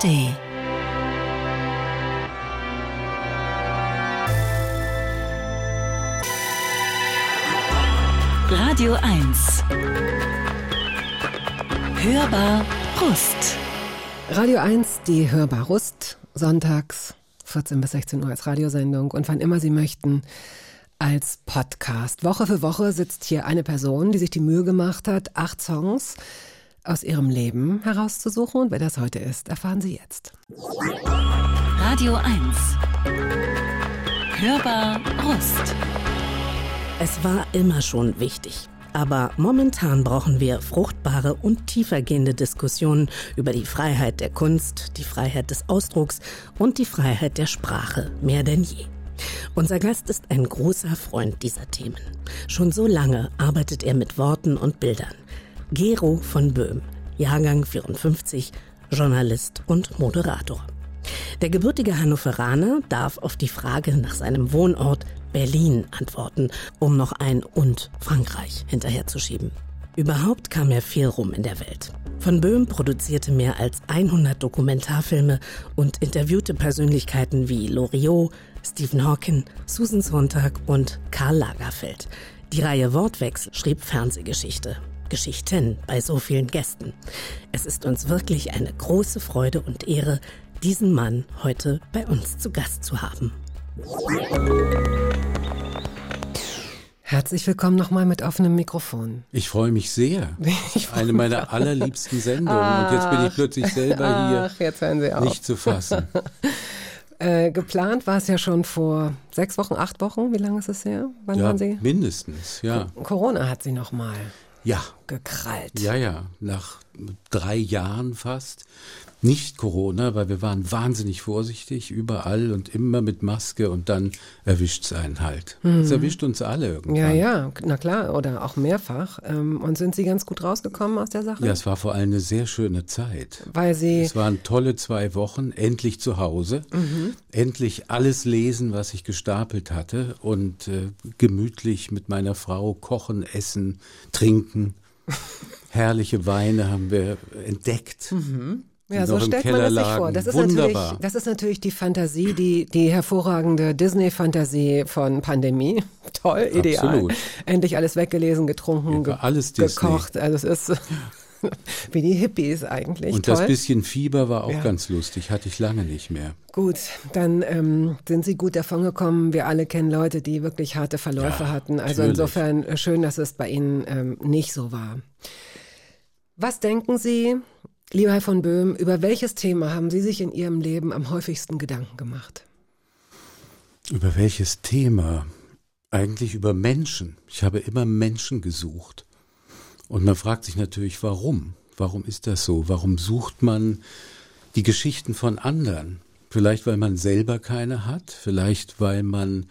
ARD. Radio 1. Hörbar Rust. Radio 1, die Hörbar Rust, sonntags 14 bis 16 Uhr als Radiosendung und wann immer Sie möchten als Podcast. Woche für Woche sitzt hier eine Person, die sich die Mühe gemacht hat, acht Songs aus ihrem Leben herauszusuchen. Und wer das heute ist, erfahren Sie jetzt. Radio 1. Hörbar Rust. Es war immer schon wichtig. Aber momentan brauchen wir fruchtbare und tiefergehende Diskussionen über die Freiheit der Kunst, die Freiheit des Ausdrucks und die Freiheit der Sprache mehr denn je. Unser Gast ist ein großer Freund dieser Themen. Schon so lange arbeitet er mit Worten und Bildern. Gero von Böhm, Jahrgang 54, Journalist und Moderator. Der gebürtige Hannoveraner darf auf die Frage nach seinem Wohnort Berlin antworten, um noch ein und Frankreich hinterherzuschieben. Überhaupt kam er viel rum in der Welt. Von Böhm produzierte mehr als 100 Dokumentarfilme und interviewte Persönlichkeiten wie Loriot, Stephen Hawking, Susan Sontag und Karl Lagerfeld. Die Reihe Wortwechsel schrieb Fernsehgeschichte. Geschichten bei so vielen Gästen. Es ist uns wirklich eine große Freude und Ehre, diesen Mann heute bei uns zu Gast zu haben. Herzlich willkommen nochmal mit offenem Mikrofon. Ich freue mich sehr. Eine meiner allerliebsten Sendungen. Ach, und jetzt bin ich plötzlich selber hier ach, jetzt hören Sie auf. nicht zu fassen. äh, geplant war es ja schon vor sechs Wochen, acht Wochen. Wie lange ist es her? Wann ja, waren Sie? Mindestens, ja. Corona hat Sie nochmal ja. gekrallt. Ja, ja. Nach drei Jahren fast nicht Corona, weil wir waren wahnsinnig vorsichtig, überall und immer mit Maske und dann erwischt es einen halt. Es mhm. erwischt uns alle irgendwann. Ja, ja, na klar, oder auch mehrfach. Ähm, und sind Sie ganz gut rausgekommen aus der Sache? Ja, es war vor allem eine sehr schöne Zeit. Weil Sie... Es waren tolle zwei Wochen, endlich zu Hause, mhm. endlich alles lesen, was ich gestapelt hatte und äh, gemütlich mit meiner Frau kochen, essen, trinken. Herrliche Weine haben wir entdeckt. Mhm. Ja, so stellt man das sich vor. Das ist, natürlich, das ist natürlich die Fantasie, die, die hervorragende Disney-Fantasie von Pandemie. Toll, ideal. Absolut. Endlich alles weggelesen, getrunken, ja, alles gekocht. Disney. Also es ist wie die Hippies eigentlich. Und Toll. das bisschen Fieber war auch ja. ganz lustig, hatte ich lange nicht mehr. Gut, dann ähm, sind Sie gut davongekommen. Wir alle kennen Leute, die wirklich harte Verläufe ja, hatten. Also natürlich. insofern äh, schön, dass es bei Ihnen ähm, nicht so war. Was denken Sie, Lieber Herr von Böhm, über welches Thema haben Sie sich in Ihrem Leben am häufigsten Gedanken gemacht? Über welches Thema? Eigentlich über Menschen. Ich habe immer Menschen gesucht. Und man fragt sich natürlich, warum? Warum ist das so? Warum sucht man die Geschichten von anderen? Vielleicht, weil man selber keine hat, vielleicht, weil man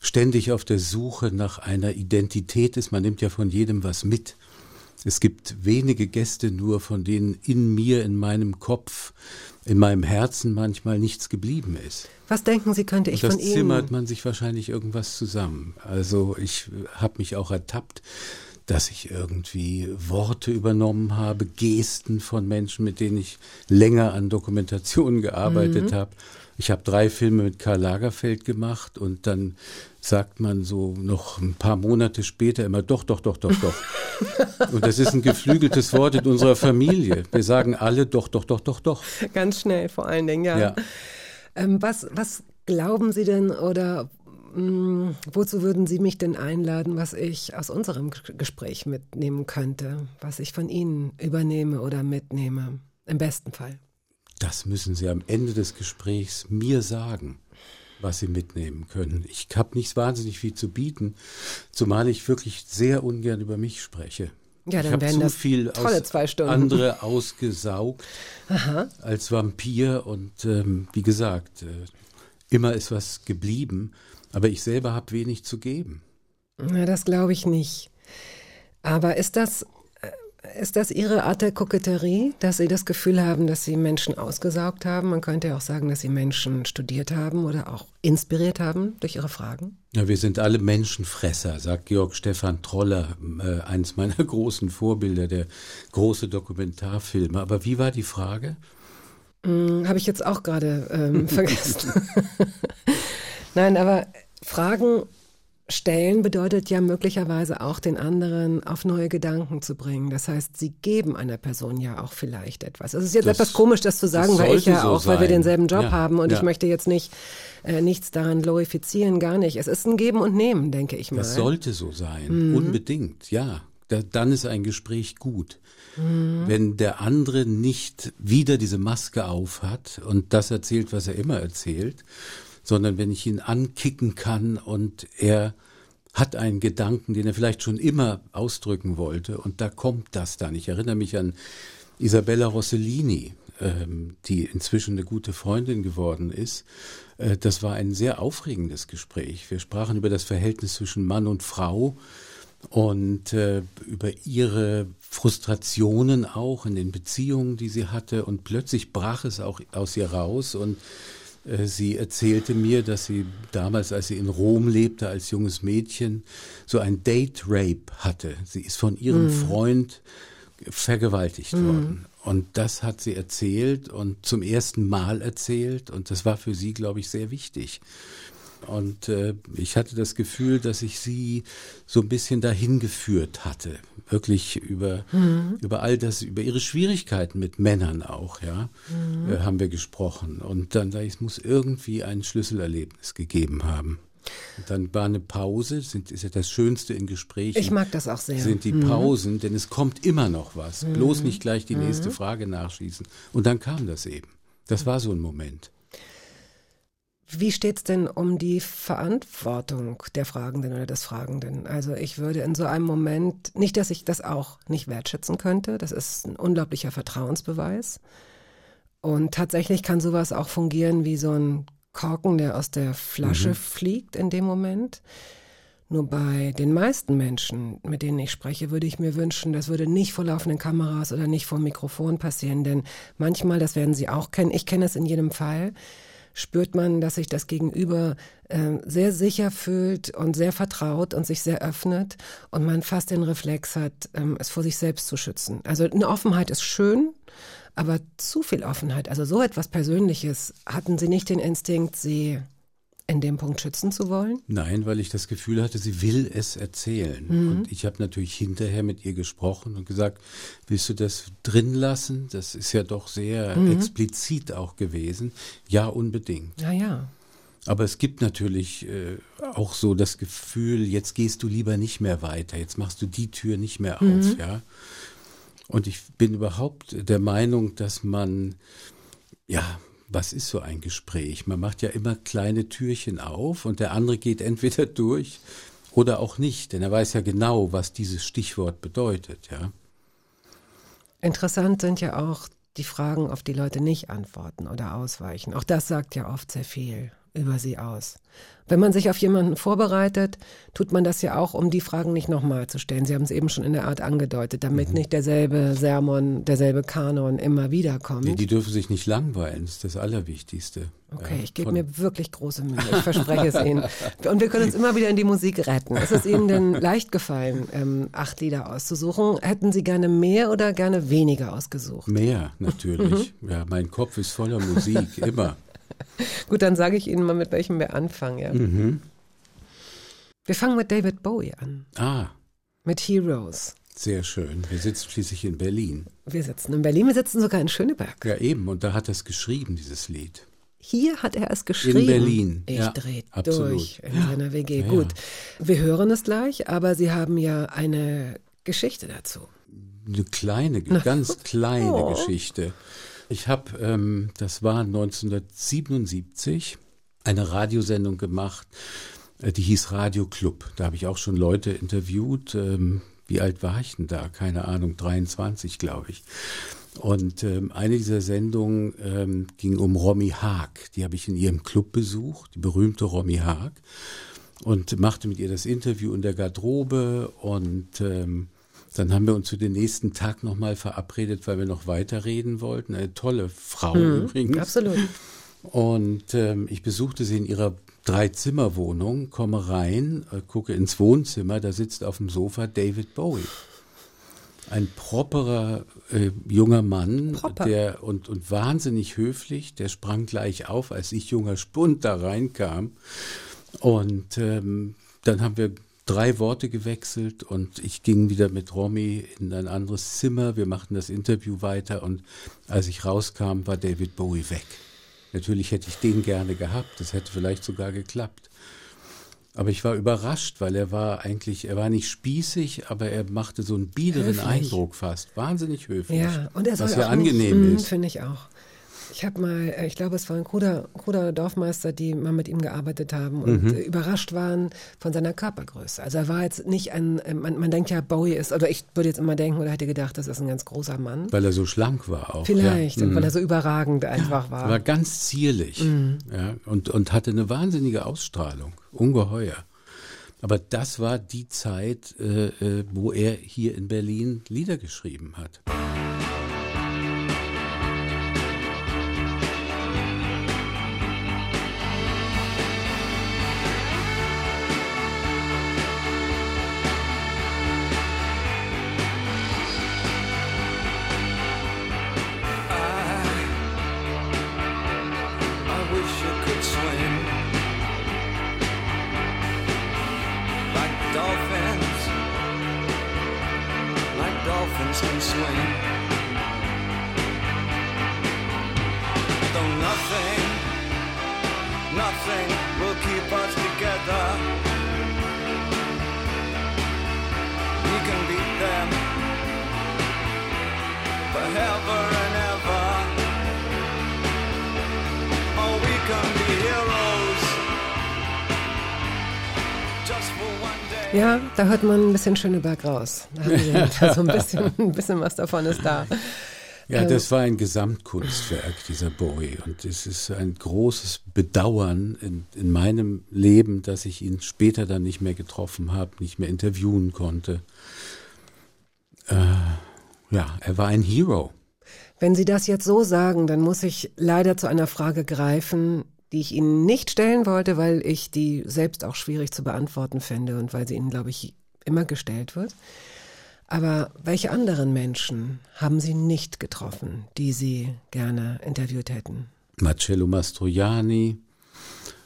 ständig auf der Suche nach einer Identität ist. Man nimmt ja von jedem was mit. Es gibt wenige Gäste nur, von denen in mir, in meinem Kopf, in meinem Herzen manchmal nichts geblieben ist. Was denken Sie, könnte ich von Ihnen? Das zimmert man sich wahrscheinlich irgendwas zusammen. Also ich habe mich auch ertappt, dass ich irgendwie Worte übernommen habe, Gesten von Menschen, mit denen ich länger an Dokumentationen gearbeitet mhm. habe. Ich habe drei Filme mit Karl Lagerfeld gemacht und dann sagt man so noch ein paar Monate später immer doch, doch, doch, doch, doch. und das ist ein geflügeltes Wort in unserer Familie. Wir sagen alle doch, doch, doch, doch, doch. Ganz schnell vor allen Dingen, ja. ja. Ähm, was, was glauben Sie denn oder mh, hm, wozu würden Sie mich denn einladen, was ich aus unserem Gespräch mitnehmen könnte, was ich von Ihnen übernehme oder mitnehme? Im besten Fall. Das müssen Sie am Ende des Gesprächs mir sagen was sie mitnehmen können. Ich habe nicht wahnsinnig viel zu bieten, zumal ich wirklich sehr ungern über mich spreche. Ja, dann ich werden zu viel tolle zwei Stunden. andere ausgesaugt Aha. als Vampir und ähm, wie gesagt, äh, immer ist was geblieben, aber ich selber habe wenig zu geben. Na, das glaube ich nicht. Aber ist das ist das Ihre Art der Koketterie, dass Sie das Gefühl haben, dass Sie Menschen ausgesaugt haben? Man könnte ja auch sagen, dass Sie Menschen studiert haben oder auch inspiriert haben durch Ihre Fragen. Ja, wir sind alle Menschenfresser, sagt Georg Stefan Troller, äh, eines meiner großen Vorbilder, der große Dokumentarfilme. Aber wie war die Frage? Hm, Habe ich jetzt auch gerade ähm, vergessen. Nein, aber Fragen stellen bedeutet ja möglicherweise auch den anderen auf neue Gedanken zu bringen. Das heißt, sie geben einer Person ja auch vielleicht etwas. Es ist jetzt Das- etwas komisch, das zu sagen, das weil ich ja so auch, weil wir sein. denselben Job Ja, haben und ja. ich möchte jetzt nicht äh, nichts daran glorifizieren, gar nicht. Es ist ein Geben und Nehmen, denke ich mal. Das sollte so sein, Mhm. unbedingt, ja. Da, dann ist ein Gespräch gut. Mhm. Wenn der andere nicht wieder diese Maske aufhat und das erzählt, was er immer erzählt, sondern wenn ich ihn ankicken kann und er hat einen Gedanken, den er vielleicht schon immer ausdrücken wollte und da kommt das dann. Ich erinnere mich an Isabella Rossellini, ähm, die inzwischen eine gute Freundin geworden ist. Äh, das war ein sehr aufregendes Gespräch. Wir sprachen über das Verhältnis zwischen Mann und Frau und äh, über ihre Frustrationen auch in den Beziehungen, die sie hatte. Und plötzlich brach es auch aus ihr raus und sie erzählte mir, dass sie damals, als sie in Rom lebte, als junges Mädchen, so ein Date-Rape hatte. Sie ist von ihrem Freund vergewaltigt worden. Und das hat sie erzählt und zum ersten Mal erzählt. Und das war für sie, glaube ich, sehr wichtig. Und äh, ich hatte das Gefühl, dass ich sie so ein bisschen dahin geführt hatte. Wirklich über, über all das, über ihre Schwierigkeiten mit Männern auch, ja, äh, haben wir gesprochen. Und dann, da es muss irgendwie ein Schlüsselerlebnis gegeben haben. Und dann war eine Pause, sind, ist ja das Schönste in Gesprächen Ich mag das auch sehr. sind die Pausen, denn es kommt immer noch was. Bloß nicht gleich die nächste Frage nachschießen. Und dann kam das eben. Das war so ein Moment. Wie steht's denn um die Verantwortung der Fragenden oder des Fragenden? Also ich würde in so einem Moment, nicht, dass ich das auch nicht wertschätzen könnte, das ist ein unglaublicher Vertrauensbeweis. Und tatsächlich kann sowas auch fungieren wie so ein Korken, der aus der Flasche fliegt in dem Moment. Nur bei den meisten Menschen, mit denen ich spreche, würde ich mir wünschen, das würde nicht vor laufenden Kameras oder nicht vor dem Mikrofon passieren. Denn manchmal, das werden Sie auch kennen, ich kenne es in jedem Fall, spürt man, dass sich das Gegenüber äh, sehr sicher fühlt und sehr vertraut und sich sehr öffnet und man fast den Reflex hat, ähm, es vor sich selbst zu schützen. Also eine Offenheit ist schön, aber zu viel Offenheit, also so etwas Persönliches, hatten Sie nicht den Instinkt, Sie in dem Punkt schützen zu wollen? Nein, weil ich das Gefühl hatte, sie will es erzählen. Und ich habe natürlich hinterher mit ihr gesprochen und gesagt, willst du das drin lassen? Das ist ja doch sehr explizit auch gewesen. Ja, unbedingt. Ja, ja. Aber es gibt natürlich äh, auch so das Gefühl, jetzt gehst du lieber nicht mehr weiter, jetzt machst du die Tür nicht mehr auf, ja. Und ich bin überhaupt der Meinung, dass man, ja, was ist so ein Gespräch? Man macht ja immer kleine Türchen auf und der andere geht entweder durch oder auch nicht, denn er weiß ja genau, was dieses Stichwort bedeutet, ja. Interessant sind ja auch die Fragen, auf die Leute nicht antworten oder ausweichen. Auch das sagt ja oft sehr viel über sie aus. Wenn man sich auf jemanden vorbereitet, tut man das ja auch, um die Fragen nicht nochmal zu stellen. Sie haben es eben schon in der Art angedeutet, damit nicht derselbe Sermon, derselbe Kanon immer wieder kommt. Die, die dürfen sich nicht langweilen, das ist das Allerwichtigste. Okay, ich gebe mir wirklich große Mühe. Ich verspreche es Ihnen. Und wir können uns immer wieder in die Musik retten. Ist es Ihnen denn leicht gefallen, ähm, acht Lieder auszusuchen? Hätten Sie gerne mehr oder gerne weniger ausgesucht? Mehr, natürlich. Ja, mein Kopf ist voller Musik, immer. Gut, dann sage ich Ihnen mal, mit welchem wir anfangen. Ja? Wir fangen mit David Bowie an, Ah, mit Heroes. sehr schön. Wir sitzen schließlich in Berlin. Wir sitzen in Berlin, wir sitzen sogar in Schöneberg. Ja, eben. Und da hat er es geschrieben, dieses Lied. Hier hat er es geschrieben. Berlin, Ich ja, dreh absolut. durch in seiner WG. Ja, Gut, wir hören es gleich, aber Sie haben ja eine Geschichte dazu. Eine kleine, ganz kleine Oh. Geschichte. Ich habe, ähm, das war 1977, eine Radiosendung gemacht, äh, die hieß Radio Club. Da habe ich auch schon Leute interviewt. Ähm, wie alt war ich denn da? Keine Ahnung, 23, glaube ich. Und ähm, eine dieser Sendungen ähm, ging um Romy Haag. Die habe ich in ihrem Club besucht, die berühmte Romy Haag. Und machte mit ihr das Interview in der Garderobe. Und ähm, dann haben wir uns für den nächsten Tag nochmal verabredet, weil wir noch weiterreden wollten. Eine tolle Frau übrigens. Absolut. Und ähm, ich besuchte sie in ihrer Dreizimmerwohnung, komme rein, äh, gucke ins Wohnzimmer, da sitzt auf dem Sofa David Bowie. ein properer äh, junger Mann, Proper. der und, und wahnsinnig höflich, der sprang gleich auf, als ich junger Spund da reinkam. Und ähm, dann haben wir drei Worte gewechselt und ich ging wieder mit Romy in ein anderes Zimmer. Wir machten das Interview weiter und als ich rauskam, war David Bowie weg. Natürlich hätte ich den gerne gehabt, das hätte vielleicht sogar geklappt. Aber ich war überrascht, weil er war eigentlich, er war nicht spießig, aber er machte so einen biederen Höflich. Eindruck fast. Wahnsinnig höflich. Ja, und er soll was ja angenehm nicht, ist. Finde ich auch. Ich habe mal, äh, ich glaube, es war ein kruder, kruder Dorfmeister, die mal mit ihm gearbeitet haben und Mhm. äh, überrascht waren von seiner Körpergröße. Also er war jetzt nicht ein, man, man denkt ja, Bowie ist, oder ich würde jetzt immer denken oder hätte gedacht, das ist ein ganz großer Mann. Weil er so schlank war auch. Vielleicht, ja. und weil Mhm. er so überragend einfach war. Er war ganz zierlich Mhm. ja, und, und hatte eine wahnsinnige Ausstrahlung. Ungeheuer. Aber das war die Zeit, äh, äh, wo er hier in Berlin Lieder geschrieben hat. Dolphins can swim. Though nothing, nothing will keep us together. We can beat them forever Ja, da hört man ein bisschen Schöneberg raus. Da haben Sie da so ein bisschen, ein bisschen was davon ist da. Ja, Ähm, das war ein Gesamtkunstwerk, dieser Bowie. Und es ist ein großes Bedauern in, in meinem Leben, dass ich ihn später dann nicht mehr getroffen habe, nicht mehr interviewen konnte. Äh, ja, er war ein Hero. Wenn Sie das jetzt so sagen, dann muss ich leider zu einer Frage greifen, die ich Ihnen nicht stellen wollte, weil ich die selbst auch schwierig zu beantworten fände und weil sie Ihnen, glaube ich, immer gestellt wird. Aber welche anderen Menschen haben Sie nicht getroffen, die Sie gerne interviewt hätten? Marcello Mastroianni,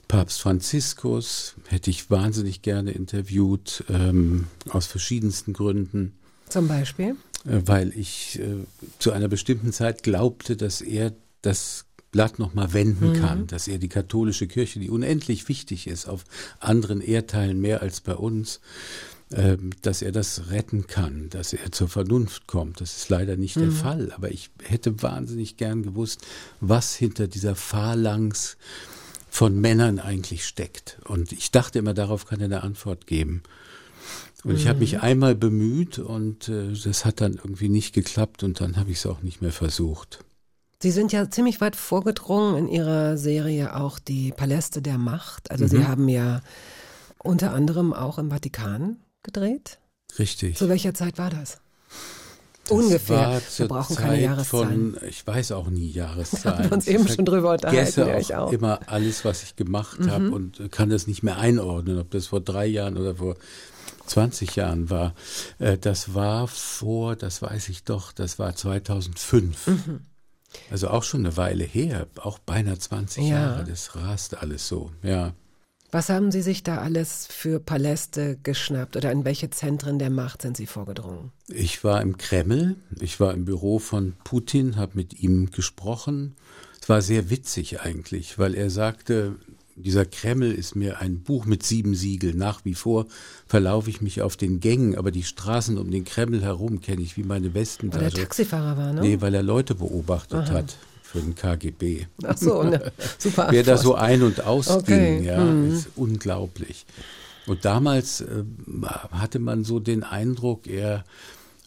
Papst Franziskus hätte ich wahnsinnig gerne interviewt, ähm, aus verschiedensten Gründen. Zum Beispiel? äh, weil ich äh, zu einer bestimmten Zeit glaubte, dass er das Blatt nochmal wenden kann, dass er die katholische Kirche, die unendlich wichtig ist, auf anderen Erdteilen mehr als bei uns, ähm, dass er das retten kann, dass er zur Vernunft kommt. Das ist leider nicht der Fall, aber ich hätte wahnsinnig gern gewusst, was hinter dieser Phalanx von Männern eigentlich steckt. Und ich dachte immer, darauf kann er eine Antwort geben. Und ich habe mich einmal bemüht und äh, das hat dann irgendwie nicht geklappt und dann habe ich es auch nicht mehr versucht. Sie sind ja ziemlich weit vorgedrungen in Ihrer Serie auch die Paläste der Macht. Also Sie haben ja unter anderem auch im Vatikan gedreht. Richtig. Zu welcher Zeit war das? Das Ungefähr. Wir brauchen Zeit keine Jahreszahlen. Von, ich weiß auch nie Jahreszahlen. Haben wir uns eben Ich schon drüber unterhalten, auch, ich auch. Mhm. immer alles, was ich gemacht habe und kann das nicht mehr einordnen, ob das vor drei Jahren oder vor 20 Jahren war. Äh, Das war vor, das weiß ich doch, das war 2005. Mhm. Also auch schon eine Weile her, auch beinahe 20 Ja. Jahre. Das rast alles so, ja. Was haben Sie sich da alles für Paläste geschnappt oder in welche Zentren der Macht sind Sie vorgedrungen? Ich war im Kreml, ich war im Büro von Putin, habe mit ihm gesprochen. Es war sehr witzig eigentlich, weil er sagte, dieser Kreml ist mir ein Buch mit sieben Siegeln. Nach wie vor verlaufe ich mich auf den Gängen, aber die Straßen um den Kreml herum kenne ich wie meine Weil der Westentasche. Taxifahrer war, ne? Nee, weil er Leute beobachtet hat für den KGB. Ach so, ne, super. Wer da so Antwort. ein- und ausging, Okay, ja, mhm. ist unglaublich. Und damals äh, hatte man so den Eindruck, er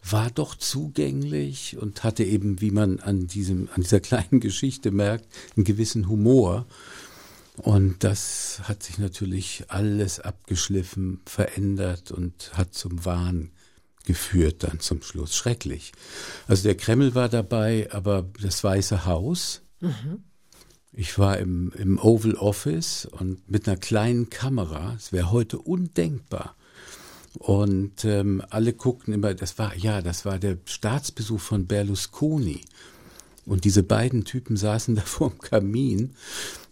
war doch zugänglich und hatte eben, wie man an diesem, an dieser kleinen Geschichte merkt, einen gewissen Humor. Und das hat sich natürlich alles abgeschliffen, verändert und hat zum Wahn geführt dann zum Schluss. Schrecklich. Also der Kreml war dabei, aber das Weiße Haus. Ich war im, im Oval Office und mit einer kleinen Kamera, es wäre heute undenkbar, Und ähm, alle guckten immer, das war, ja, das war der Staatsbesuch von Berlusconi. Und diese beiden Typen saßen da vorm Kamin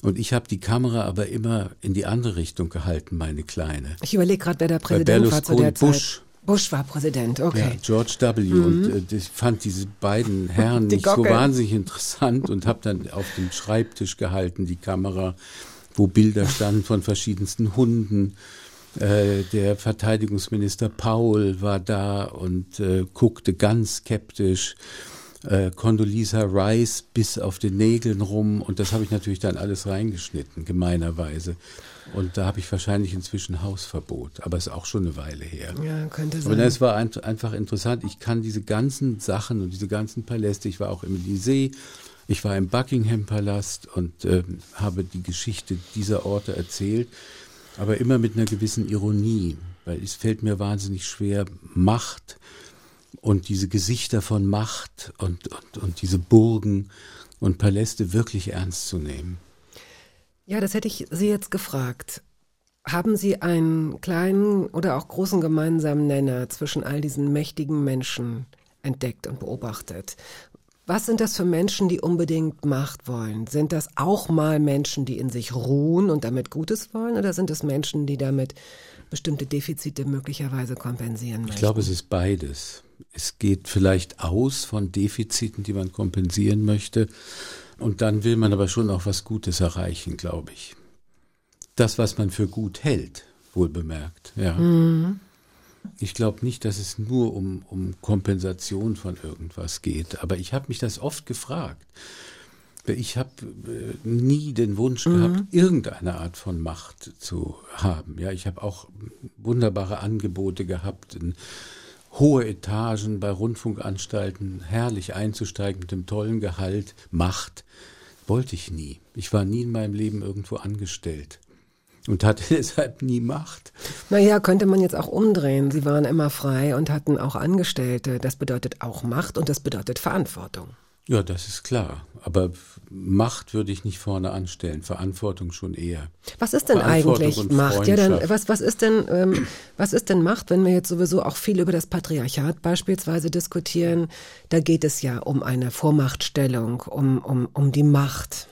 und ich habe die Kamera aber immer in die andere Richtung gehalten, meine Kleine. Ich überlege gerade, wer der Bei Präsident war zu der Bush. Zeit. Bush war Präsident, okay. Ja, George W. Und äh, ich fand diese beiden Herren Mhm. Die nicht so Gockel. wahnsinnig interessant und habe dann auf dem Schreibtisch gehalten die Kamera, wo Bilder standen von verschiedensten Hunden. Äh, der Verteidigungsminister Paul war da und äh, guckte ganz skeptisch. Äh, Condoleezza Rice bis auf den Nägeln rum und das habe ich natürlich dann alles reingeschnitten, gemeinerweise. Und da habe ich wahrscheinlich inzwischen Hausverbot, aber ist auch schon eine Weile her. Ja, könnte Aber sein. es war ein, einfach interessant. Ich kann diese ganzen Sachen und diese ganzen Paläste. Ich war auch im Elysée, ich war im Buckingham Palast und ähm, habe die Geschichte dieser Orte erzählt, aber immer mit einer gewissen Ironie, weil es fällt mir wahnsinnig schwer, Macht und diese Gesichter von Macht und, und, und diese Burgen und Paläste wirklich ernst zu nehmen. Ja, das hätte ich Sie jetzt gefragt. Haben Sie einen kleinen oder auch großen gemeinsamen Nenner zwischen all diesen mächtigen Menschen entdeckt und beobachtet? Was sind das für Menschen, die unbedingt Macht wollen? Sind das auch mal Menschen, die in sich ruhen und damit Gutes wollen? Oder sind es Menschen, die damit bestimmte Defizite möglicherweise kompensieren möchten? Ich glaube, es ist beides. Es geht vielleicht aus von Defiziten, die man kompensieren möchte. Und dann will man aber schon auch was Gutes erreichen, glaube ich. Das, was man für gut hält, wohl bemerkt, ja. Ich glaube nicht, dass es nur um, um Kompensation von irgendwas geht. Aber ich habe mich das oft gefragt. Ich habe äh, nie den Wunsch gehabt, irgendeine Art von Macht zu haben. Ja, ich habe auch wunderbare Angebote gehabt, in hohe Etagen bei Rundfunkanstalten, herrlich einzusteigen mit dem tollen Gehalt, Macht. Wollte ich nie. Ich war nie in meinem Leben irgendwo angestellt und hatte deshalb nie Macht. Naja, könnte man jetzt auch umdrehen. Sie waren immer frei und hatten auch Angestellte. Das bedeutet auch Macht und das bedeutet Verantwortung. Ja, das ist klar. Aber Macht würde ich nicht vorne anstellen, Verantwortung schon eher. Was ist denn eigentlich Macht? Ja, dann, was, was ist denn, ähm, was ist denn Macht, wenn wir jetzt sowieso auch viel über das Patriarchat beispielsweise diskutieren? Da geht es ja um eine Vormachtstellung, um, um, um die Macht.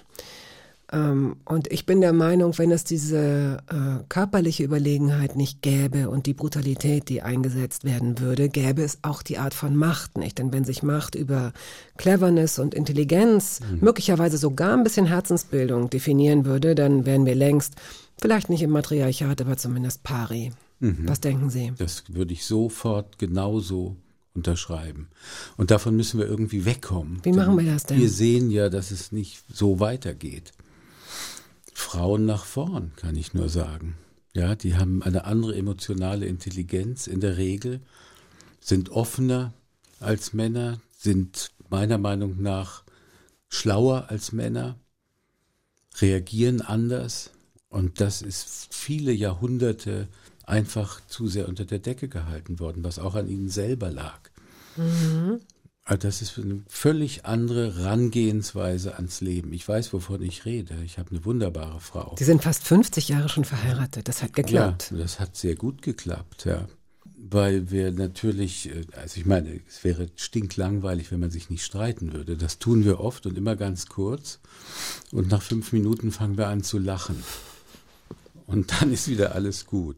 Ähm, und ich bin der Meinung, wenn es diese äh, körperliche Überlegenheit nicht gäbe und die Brutalität, die eingesetzt werden würde, gäbe es auch die Art von Macht nicht. Denn wenn sich Macht über Cleverness und Intelligenz, möglicherweise sogar ein bisschen Herzensbildung definieren würde, dann wären wir längst, vielleicht nicht im Matriarchat, aber zumindest pari. Was denken Sie? Das würde ich sofort genauso unterschreiben. Und davon müssen wir irgendwie wegkommen. Wie machen wir das denn? Wir sehen ja, dass es nicht so weitergeht. Frauen nach vorn, kann ich nur sagen. Ja, die haben eine andere emotionale Intelligenz in der Regel, sind offener als Männer, sind meiner Meinung nach schlauer als Männer, reagieren anders und das ist viele Jahrhunderte einfach zu sehr unter der Decke gehalten worden, was auch an ihnen selber lag. Also das ist eine völlig andere Herangehensweise ans Leben. Ich weiß, wovon ich rede. Ich habe eine wunderbare Frau. Sie sind fast 50 Jahre schon verheiratet. Das hat geklappt. Ja, das hat sehr gut geklappt, ja. Weil wir natürlich, äh, also ich meine, es wäre stinklangweilig, wenn man sich nicht streiten würde. Das tun wir oft und immer ganz kurz. Und nach fünf Minuten fangen wir an zu lachen. Und dann ist wieder alles gut.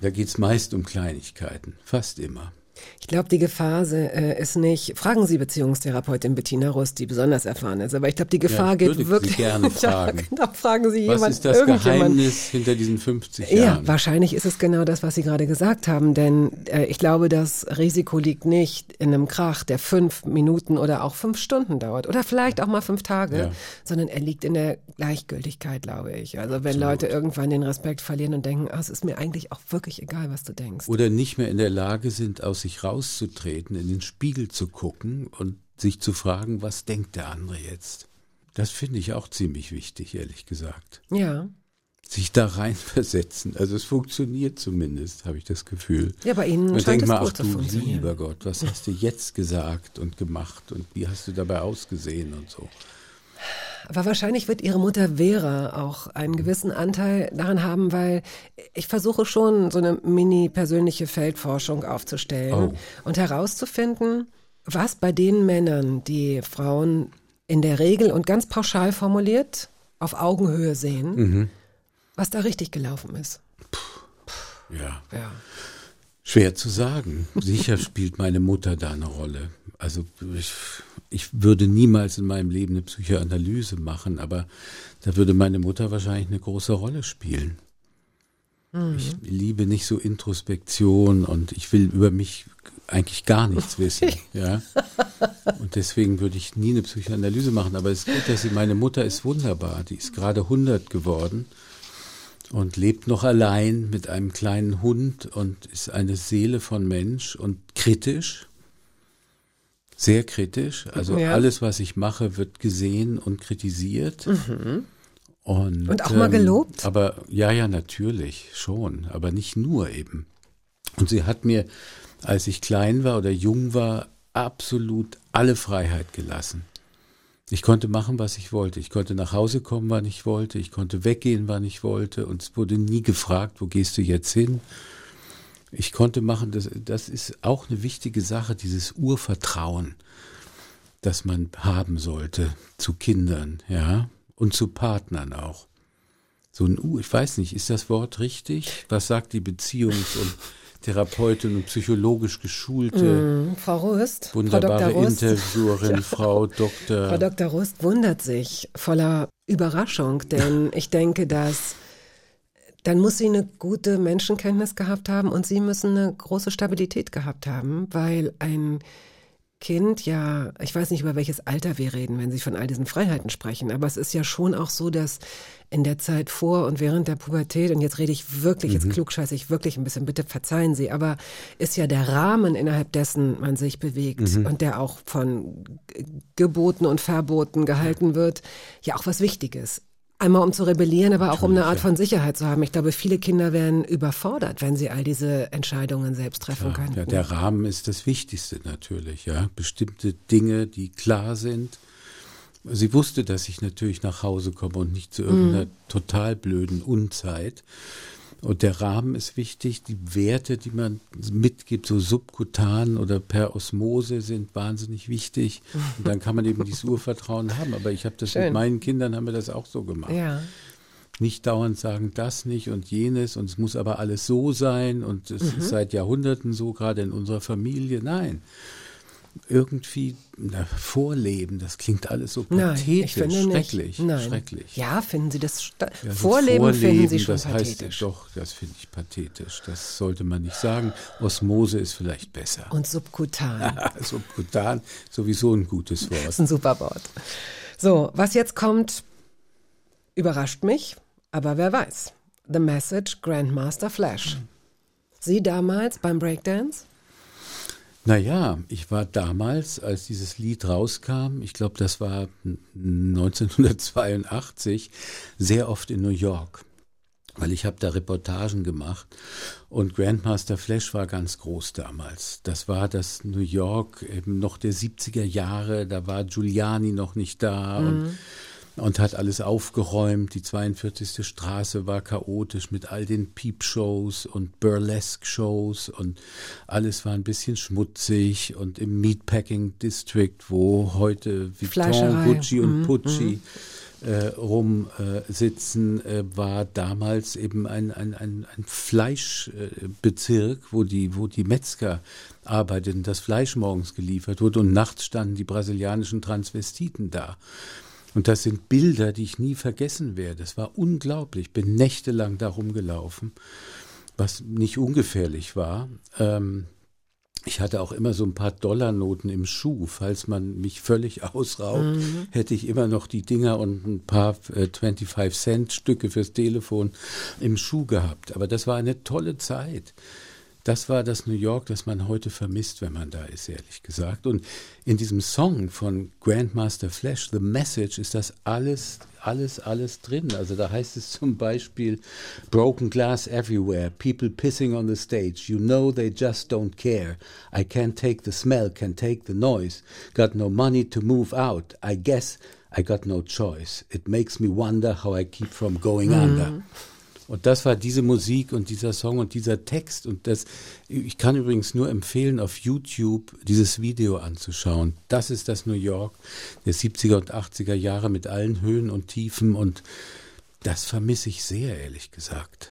Da geht es meist um Kleinigkeiten, fast immer. Ich glaube, die Gefahr äh, ist nicht, fragen Sie Beziehungstherapeutin Bettina Rust, die besonders erfahren ist, aber ich glaube, die Gefahr würde geht Sie wirklich. gerne fragen. ja, genau, fragen Sie Was jemand, ist das. Geheimnis hinter diesen 50 Ja, Jahren? wahrscheinlich ist es genau das, was Sie gerade gesagt haben, denn äh, ich glaube, das Risiko liegt nicht in einem Krach, der fünf Minuten oder auch fünf Stunden dauert oder vielleicht auch mal fünf Tage, Ja. sondern er liegt in der Gleichgültigkeit, glaube ich. Also wenn Leute irgendwann den Respekt verlieren und denken, ah, es ist mir eigentlich auch wirklich egal, was du denkst. Oder nicht mehr in der Lage sind, aus sich rauszutreten, in den Spiegel zu gucken und sich zu fragen, was denkt der andere jetzt? Das finde ich auch ziemlich wichtig, ehrlich gesagt. Ja. Sich da reinversetzen. Also es funktioniert zumindest, habe ich das Gefühl. Ja, bei Ihnen Und scheint denk es mal, ach du lieber Gott, was hast du jetzt gesagt und gemacht und wie hast du dabei ausgesehen und so. Aber wahrscheinlich wird ihre Mutter Vera auch einen gewissen Anteil daran haben, weil ich versuche schon so eine mini-persönliche Feldforschung aufzustellen Oh. und herauszufinden, was bei den Männern, die Frauen in der Regel und ganz pauschal formuliert auf Augenhöhe sehen, Mhm. was da richtig gelaufen ist. Ja. Ja. Schwer zu sagen. Sicher spielt meine Mutter da eine Rolle. Also ich, ich würde niemals in meinem Leben eine Psychoanalyse machen, aber da würde meine Mutter wahrscheinlich eine große Rolle spielen. Ich liebe nicht so Introspektion und ich will über mich eigentlich gar nichts wissen. ja. Und deswegen würde ich nie eine Psychoanalyse machen. Aber es ist gut, dass sie, meine Mutter ist wunderbar. Die ist gerade 100 geworden und lebt noch allein mit einem kleinen Hund und ist eine Seele von Mensch und kritisch, sehr kritisch. Also Ja. alles, was ich mache, wird gesehen und kritisiert. Und, Mhm. Und auch mal gelobt? Aber ja, ja, natürlich schon, aber nicht nur eben. Und sie hat mir, als ich klein war oder jung war, absolut alle Freiheit gelassen. Ich konnte machen, was ich wollte. Ich konnte nach Hause kommen, wann ich wollte. Ich konnte weggehen, wann ich wollte. Und es wurde nie gefragt, wo gehst du jetzt hin? Ich konnte machen, das, das ist auch eine wichtige Sache, dieses Urvertrauen, das man haben sollte zu Kindern, ja, und zu Partnern auch. So ein U, ich weiß nicht, ist das Wort richtig? Was sagt die Beziehungs- und Therapeutin und psychologisch geschulte, Mhm. Frau Rust, Frau wunderbare Dr. Rust, Interviewerin, Frau Dr. Frau Dr. Rust wundert sich voller Überraschung, denn ich denke, dass dann muss sie eine gute Menschenkenntnis gehabt haben und sie müssen eine große Stabilität gehabt haben, weil ein Kind ja, ich weiß nicht, über welches Alter wir reden, wenn Sie von all diesen Freiheiten sprechen, aber es ist ja schon auch so, dass in der Zeit vor und während der Pubertät, und jetzt rede ich wirklich, jetzt klugscheiße ich wirklich ein bisschen, bitte verzeihen Sie, aber ist ja der Rahmen, innerhalb dessen man sich bewegt und der auch von Geboten und Verboten gehalten wird, ja auch was Wichtiges. Einmal um zu rebellieren, aber auch um eine Art von Sicherheit zu haben. Ich glaube, viele Kinder wären überfordert, wenn sie all diese Entscheidungen selbst treffen könnten. Ja, der Rahmen ist das Wichtigste natürlich, ja. Bestimmte Dinge, die klar sind. Sie wusste, dass ich natürlich nach Hause komme und nicht zu irgendeiner total blöden Unzeit. Und der Rahmen ist wichtig. Die Werte, die man mitgibt, so subkutan oder per Osmose, sind wahnsinnig wichtig. Und dann kann man eben dieses Urvertrauen haben. Aber ich habe das Schön. mit meinen Kindern, haben wir das auch so gemacht ja. nicht dauernd sagen, das nicht und jenes und es muss aber alles so sein und es Mhm. ist seit Jahrhunderten so, gerade in unserer Familie. Nein. Irgendwie na, vorleben, das klingt alles so Nein, pathetisch, ich finde nicht. schrecklich, Nein. schrecklich. Ja, finden Sie das Ja, so Vorleben, finden Sie schon das pathetisch. Heißt, doch, das finde ich pathetisch. Das sollte man nicht sagen. Osmose ist vielleicht besser. Und subkutan. Subkutan, sowieso ein gutes Das ist Wort. ein super Wort. So, was jetzt kommt, überrascht mich, aber wer weiß. The Message Grandmaster Flash. Sie damals beim Breakdance? Naja, ich war damals, als dieses Lied rauskam, ich glaube, das war 1982, sehr oft in New York, weil ich habe da Reportagen gemacht und Grandmaster Flash war ganz groß damals. Das war das New York eben noch der 70er Jahre, da war Giuliani noch nicht da und und hat alles aufgeräumt. Die 42. Straße war chaotisch mit all den Peep-Shows und Burlesque-Shows und alles war ein bisschen schmutzig und im Meatpacking District, wo heute Vuitton. Gucci und Pucci äh, rumsitzen, äh, war damals eben ein, ein, ein, ein Fleischbezirk, wo die, wo die Metzger arbeiteten, das Fleisch morgens geliefert wurde und nachts standen die brasilianischen Transvestiten da. Und das sind Bilder, die ich nie vergessen werde. Es war unglaublich. Ich bin nächtelang da rumgelaufen, was nicht ungefährlich war. Ähm, ich hatte auch immer so ein paar Dollarnoten im Schuh. Falls man mich völlig ausraubt, hätte ich immer noch die Dinger und ein paar äh, 25-Cent-Stücke fürs Telefon im Schuh gehabt. Aber das war eine tolle Zeit. Das war das New York, das man heute vermisst, wenn man da ist, ehrlich gesagt. Und in diesem Song von Grandmaster Flash, The Message, ist das alles alles, alles drin. Also da heißt es zum Beispiel Broken Glass everywhere, people pissing on the stage. You know they just don't care. I can't take the smell, can't take the noise. Got no money to move out. I guess I got no choice. It makes me wonder how I keep from going under. Und das war diese Musik und dieser Song und dieser Text. Und das, ich kann übrigens nur empfehlen, auf YouTube dieses Video anzuschauen. Das ist das New York der 70er und 80er Jahre mit allen Höhen und Tiefen. Und das vermisse ich sehr, ehrlich gesagt.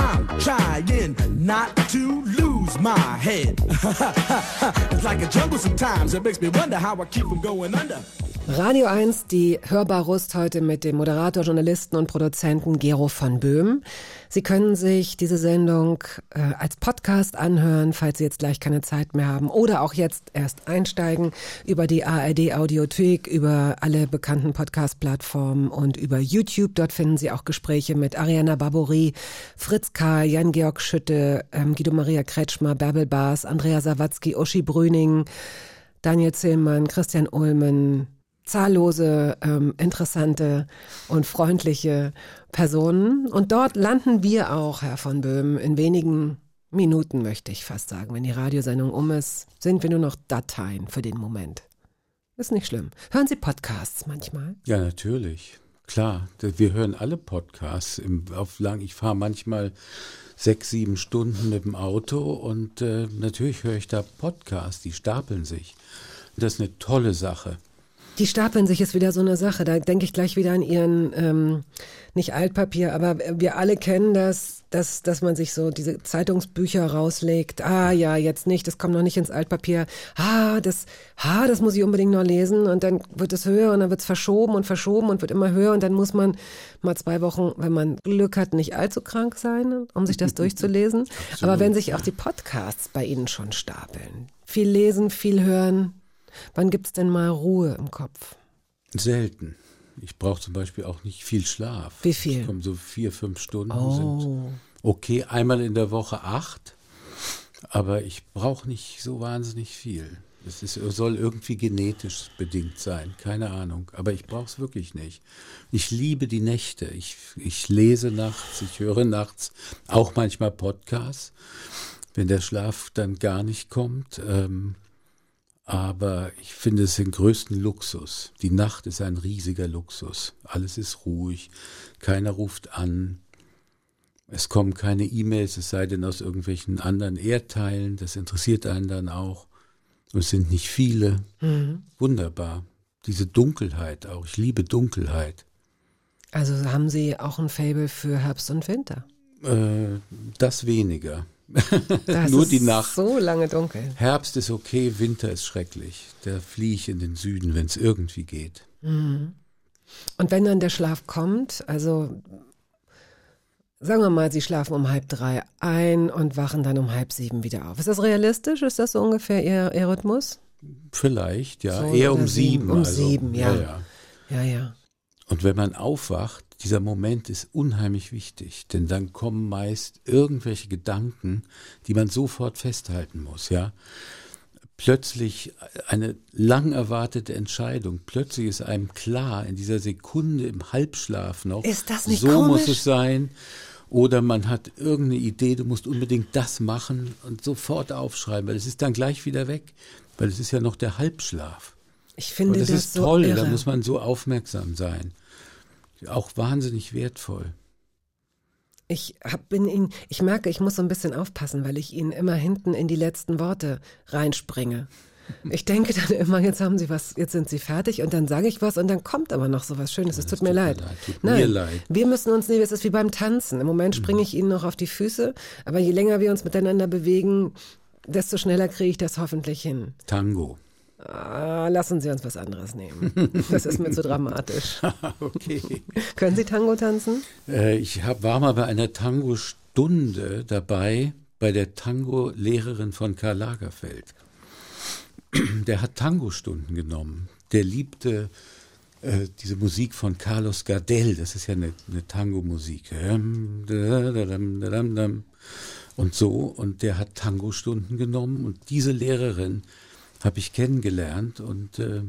I'm trying not to lose my head. it's like a jungle sometimes. It makes me wonder how I keep from going under. Radio 1, die Hörbarust heute mit dem Moderator, Journalisten und Produzenten Gero von Böhm. Sie können sich diese Sendung äh, als Podcast anhören, falls Sie jetzt gleich keine Zeit mehr haben oder auch jetzt erst einsteigen über die ARD Audiothek, über alle bekannten Podcast-Plattformen und über YouTube. Dort finden Sie auch Gespräche mit Ariana Barbouri, Fritz K., Jan-Georg Schütte, ähm, Guido Maria Kretschmer, Bärbel Baas, Andrea Sawatzki, Uschi Brüning, Daniel Zillmann, Christian Ulmen, zahllose, ähm, interessante und freundliche Personen. Und dort landen wir auch, Herr von Böhm, in wenigen Minuten, möchte ich fast sagen. Wenn die Radiosendung um ist, sind wir nur noch Dateien für den Moment. Ist nicht schlimm. Hören Sie Podcasts manchmal? Ja, natürlich. Klar, wir hören alle Podcasts. Im, auf lang, ich fahre manchmal sechs, sieben Stunden mit dem Auto und äh, natürlich höre ich da Podcasts, die stapeln sich. Das ist eine tolle Sache. Die stapeln sich ist wieder so eine Sache. Da denke ich gleich wieder an ihren, ähm, nicht Altpapier, aber wir alle kennen das, dass, dass man sich so diese Zeitungsbücher rauslegt. Ah ja, jetzt nicht, das kommt noch nicht ins Altpapier. Ah, das, ah, das muss ich unbedingt noch lesen. Und dann wird es höher und dann wird es verschoben und verschoben und wird immer höher. Und dann muss man mal zwei Wochen, wenn man Glück hat, nicht allzu krank sein, um sich das durchzulesen. aber wenn sich auch die Podcasts bei Ihnen schon stapeln. Viel lesen, viel hören, Wann gibt's denn mal Ruhe im Kopf? Selten. Ich brauche zum Beispiel auch nicht viel Schlaf. Wie viel? Ich komme so vier, fünf Stunden Oh. sind okay. Einmal in der Woche acht, aber ich brauche nicht so wahnsinnig viel. Es ist, soll irgendwie genetisch bedingt sein, keine Ahnung. Aber ich brauche es wirklich nicht. Ich liebe die Nächte. Ich, ich lese nachts, ich höre nachts auch manchmal Podcasts, wenn der Schlaf dann gar nicht kommt. Ähm, aber ich finde es den größten Luxus. Die Nacht ist ein riesiger Luxus. Alles ist ruhig, keiner ruft an. Es kommen keine E-Mails, es sei denn aus irgendwelchen anderen Erdteilen. Das interessiert einen dann auch. Und es sind nicht viele. Wunderbar. Diese Dunkelheit auch. Ich liebe Dunkelheit. Also haben Sie auch ein Fable für Herbst und Winter? Äh, das weniger. Nur die Nacht. so lange dunkel. Herbst ist okay, Winter ist schrecklich. Da fliehe ich in den Süden, wenn es irgendwie geht. Und wenn dann der Schlaf kommt, also sagen wir mal, Sie schlafen um halb drei ein und wachen dann um halb sieben wieder auf. Ist das realistisch? Ist das so ungefähr Ihr, Ihr Rhythmus? Vielleicht, ja. So Eher um sieben. sieben. Um also, sieben, ja. ja. Ja, ja. Und wenn man aufwacht, dieser Moment ist unheimlich wichtig, denn dann kommen meist irgendwelche Gedanken, die man sofort festhalten muss, ja. Plötzlich eine lang erwartete Entscheidung. Plötzlich ist einem klar, in dieser Sekunde im Halbschlaf noch, Ist das nicht so muss komisch? es sein. Oder man hat irgendeine Idee, du musst unbedingt das machen und sofort aufschreiben, weil es ist dann gleich wieder weg, weil es ist ja noch der Halbschlaf. Ich finde Und das, das ist so toll, irre. da muss man so aufmerksam sein. Auch wahnsinnig wertvoll. Ich hab, bin ihn, ich merke, ich muss so ein bisschen aufpassen, weil ich Ihnen immer hinten in die letzten Worte reinspringe. Ich denke dann immer, jetzt haben Sie was, jetzt sind Sie fertig und dann sage ich was und dann kommt aber noch so was Schönes. Es tut mir tut mir leid. leid, tut Nein, mir leid. wir müssen uns nicht, es ist wie beim Tanzen. Im Moment springe ich Ihnen noch auf die Füße, aber je länger wir uns miteinander bewegen, desto schneller kriege ich das hoffentlich hin. Tango. Ah, lassen Sie uns was anderes nehmen. Das ist mir zu dramatisch. okay. Können Sie Tango tanzen? Äh, ich hab, war mal bei einer Tango-Stunde dabei, bei der Tango-Lehrerin von Karl Lagerfeld. Der hat Tango-Stunden genommen. Der liebte äh, diese Musik von Carlos Gardel. Das ist ja eine, eine Tango-Musik. Und so. Und der hat Tango-Stunden genommen. Und diese Lehrerin habe ich kennengelernt und äh,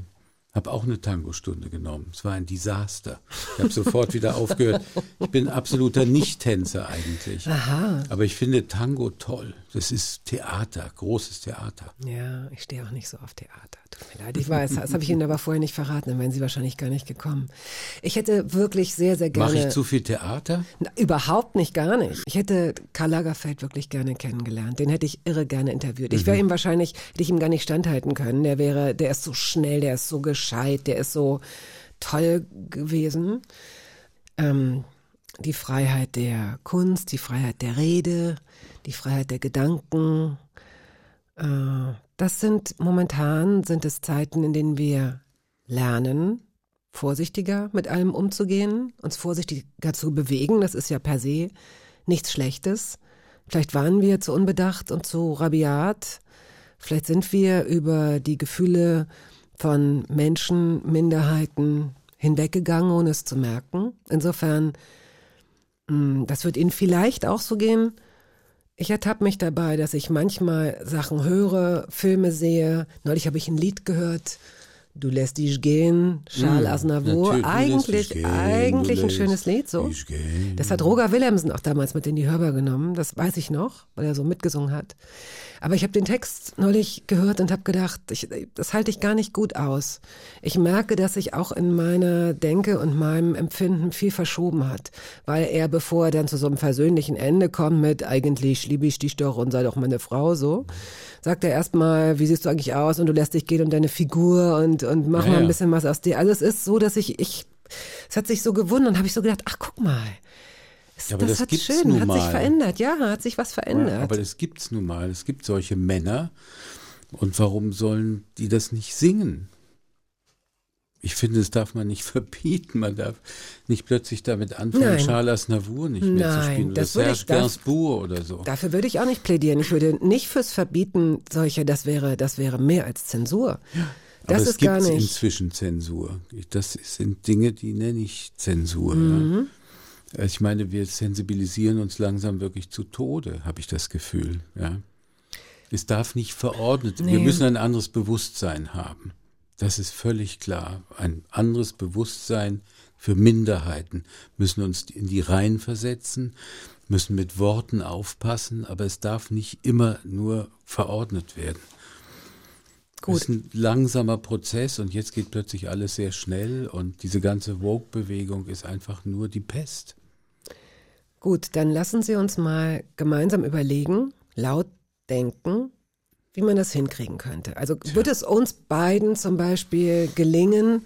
habe auch eine Tango-Stunde genommen. Es war ein Desaster. Ich habe sofort wieder aufgehört. Ich bin absoluter Nicht-Tänzer eigentlich. Aha. Aber ich finde Tango toll. Das ist Theater, großes Theater. Ja, ich stehe auch nicht so auf Theater. Tut mir leid, ich weiß, das habe ich Ihnen aber vorher nicht verraten, dann wären Sie wahrscheinlich gar nicht gekommen. Ich hätte wirklich sehr, sehr gerne. Mache ich zu viel Theater? Na, überhaupt nicht, gar nicht. Ich hätte Karl Lagerfeld wirklich gerne kennengelernt. Den hätte ich irre gerne interviewt. Ich wäre ihm wahrscheinlich, hätte ich ihm gar nicht standhalten können. Der wäre, der ist so schnell, der ist so gescheit, der ist so toll gewesen. Ähm, die Freiheit der Kunst, die Freiheit der Rede, die Freiheit der Gedanken. Äh, das sind momentan sind es Zeiten, in denen wir lernen, vorsichtiger mit allem umzugehen, uns vorsichtiger zu bewegen. Das ist ja per se nichts Schlechtes. Vielleicht waren wir zu unbedacht und zu rabiat. Vielleicht sind wir über die Gefühle von Menschen, Minderheiten hinweggegangen, ohne es zu merken. Insofern, mh, das wird Ihnen vielleicht auch so gehen. Ich ertappe mich dabei, dass ich manchmal Sachen höre, Filme sehe. Neulich habe ich ein Lied gehört. Du lässt dich gehen, Charles Mm, Aznavour. Eigentlich, gehen, eigentlich ein schönes Lied, so. Das hat Roger Willemsen auch damals mit in die Hörbar genommen. Das weiß ich noch, weil er so mitgesungen hat. Aber ich habe den Text neulich gehört und habe gedacht, ich, das halte ich gar nicht gut aus. Ich merke, dass sich auch in meiner Denke und meinem Empfinden viel verschoben hat, weil er, bevor er dann zu so einem versöhnlichen Ende kommt mit eigentlich liebe ich dich doch und sei doch meine Frau so, sagt er erstmal, wie siehst du eigentlich aus und du lässt dich gehen um deine Figur und, und mach Ja, mal ein ja. bisschen was aus dir. Also es ist so, dass ich, ich, es hat sich so gewundert und habe ich so gedacht, ach guck mal. Es- Ja, das, das hat schön, hat sich verändert, ja, hat sich was verändert. Aber das gibt's nun mal. Es gibt solche Männer. Und warum sollen die das nicht singen? Ich finde, das darf man nicht verbieten. Man darf nicht plötzlich damit anfangen, Nein. Charles Navour nicht mehr zu spielen. Oder Serge Gainsbourg oder so. Dafür würde ich auch nicht plädieren. Ich würde nicht fürs Verbieten solcher, das wäre, das wäre mehr als Zensur. Aber Das es ist gar gibt inzwischen Zensur. Das sind Dinge, die nenne ich Zensur. Mhm. Ja. Ich meine, wir sensibilisieren uns langsam wirklich zu Tode, habe ich das Gefühl. Ja. Es darf nicht verordnet. Wir Nee. müssen ein anderes Bewusstsein haben. Das ist völlig klar. Ein anderes Bewusstsein für Minderheiten müssen uns in die Reihen versetzen, müssen mit Worten aufpassen, aber es darf nicht immer nur verordnet werden. Gut. Es ist ein langsamer Prozess und jetzt geht plötzlich alles sehr schnell und diese ganze Woke-Bewegung ist einfach nur die Pest. Gut, dann lassen Sie uns mal gemeinsam überlegen, laut denken, wie man das hinkriegen könnte. Also wird es uns beiden zum Beispiel gelingen,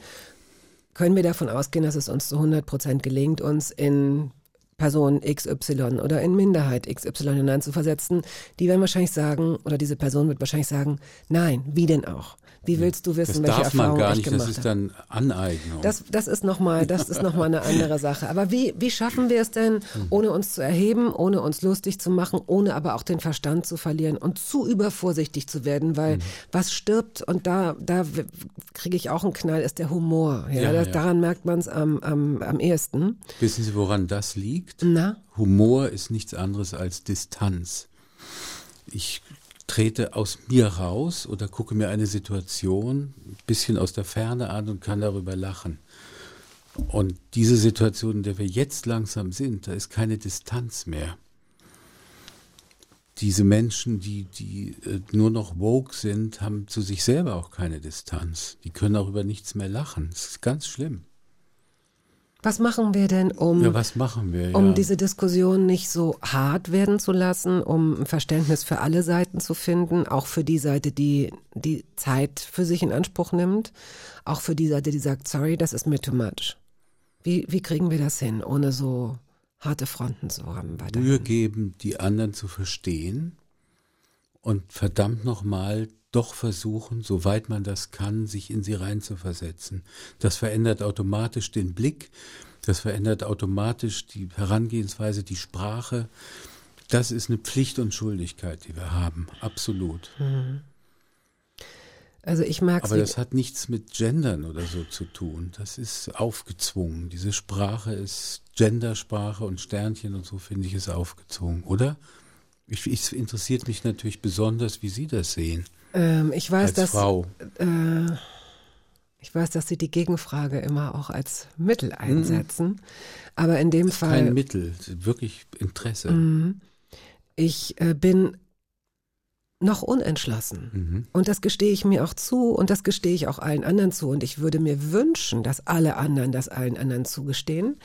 können wir davon ausgehen, dass es uns zu 100 Prozent gelingt, uns in Person XY oder in Minderheit XY hineinzuversetzen, die werden wahrscheinlich sagen, oder diese Person wird wahrscheinlich sagen, nein, wie denn auch? Wie willst du Das wissen, welche darf man gar ich nicht, gemacht das ist dann Aneignung. Das, das ist nochmal, das ist noch mal eine andere Sache. Aber wie, wie schaffen wir es denn, ohne uns zu erheben, ohne uns lustig zu machen, ohne aber auch den Verstand zu verlieren und zu übervorsichtig zu werden, Mhm. weil was stirbt und da, da kriege ich auch einen Knall, ist der Humor. Ja, Ja, das, ja. Daran merkt man es am, am, am ehesten. Wissen Sie, woran das liegt? Na? Humor ist nichts anderes als Distanz. Ich trete aus mir raus oder gucke mir eine Situation ein bisschen aus der Ferne an und kann darüber lachen. Und diese Situation, in der wir jetzt langsam sind, da ist keine Distanz mehr. Diese Menschen, die, die äh, nur noch woke sind, haben zu sich selber auch keine Distanz. Die können auch über nichts mehr lachen. Das ist ganz schlimm. Was machen wir denn, um, Ja, wir? um ja. diese Diskussion nicht so hart werden zu lassen, um ein Verständnis für alle Seiten zu finden, auch für die Seite, die die Zeit für sich in Anspruch nimmt, auch für die Seite, die sagt, sorry, das ist mir too much. Wie, wie kriegen wir das hin, ohne so harte Fronten zu haben weiterhin? Mühe geben, die anderen zu verstehen und verdammt nochmal doch versuchen, soweit man das kann, sich in sie reinzuversetzen. Das verändert automatisch den Blick, das verändert automatisch die Herangehensweise, die Sprache. Das ist eine Pflicht und Schuldigkeit, die wir haben, absolut. Also ich mag Aber das hat nichts mit Gendern oder so zu tun. Das ist aufgezwungen. Diese Sprache ist Gendersprache und Sternchen und so finde ich es aufgezwungen, oder? Ich, es interessiert mich natürlich besonders, wie Sie das sehen ähm, ich weiß, als dass Frau. Äh, ich weiß, dass Sie die Gegenfrage immer auch als Mittel einsetzen. Aber in dem Fall. Kein Mittel, wirklich Interesse. Mhm. Ich äh, bin noch unentschlossen. Mhm. Und das gestehe ich mir auch zu und das gestehe ich auch allen anderen zu. Und ich würde mir wünschen, dass alle anderen das allen anderen zugestehen.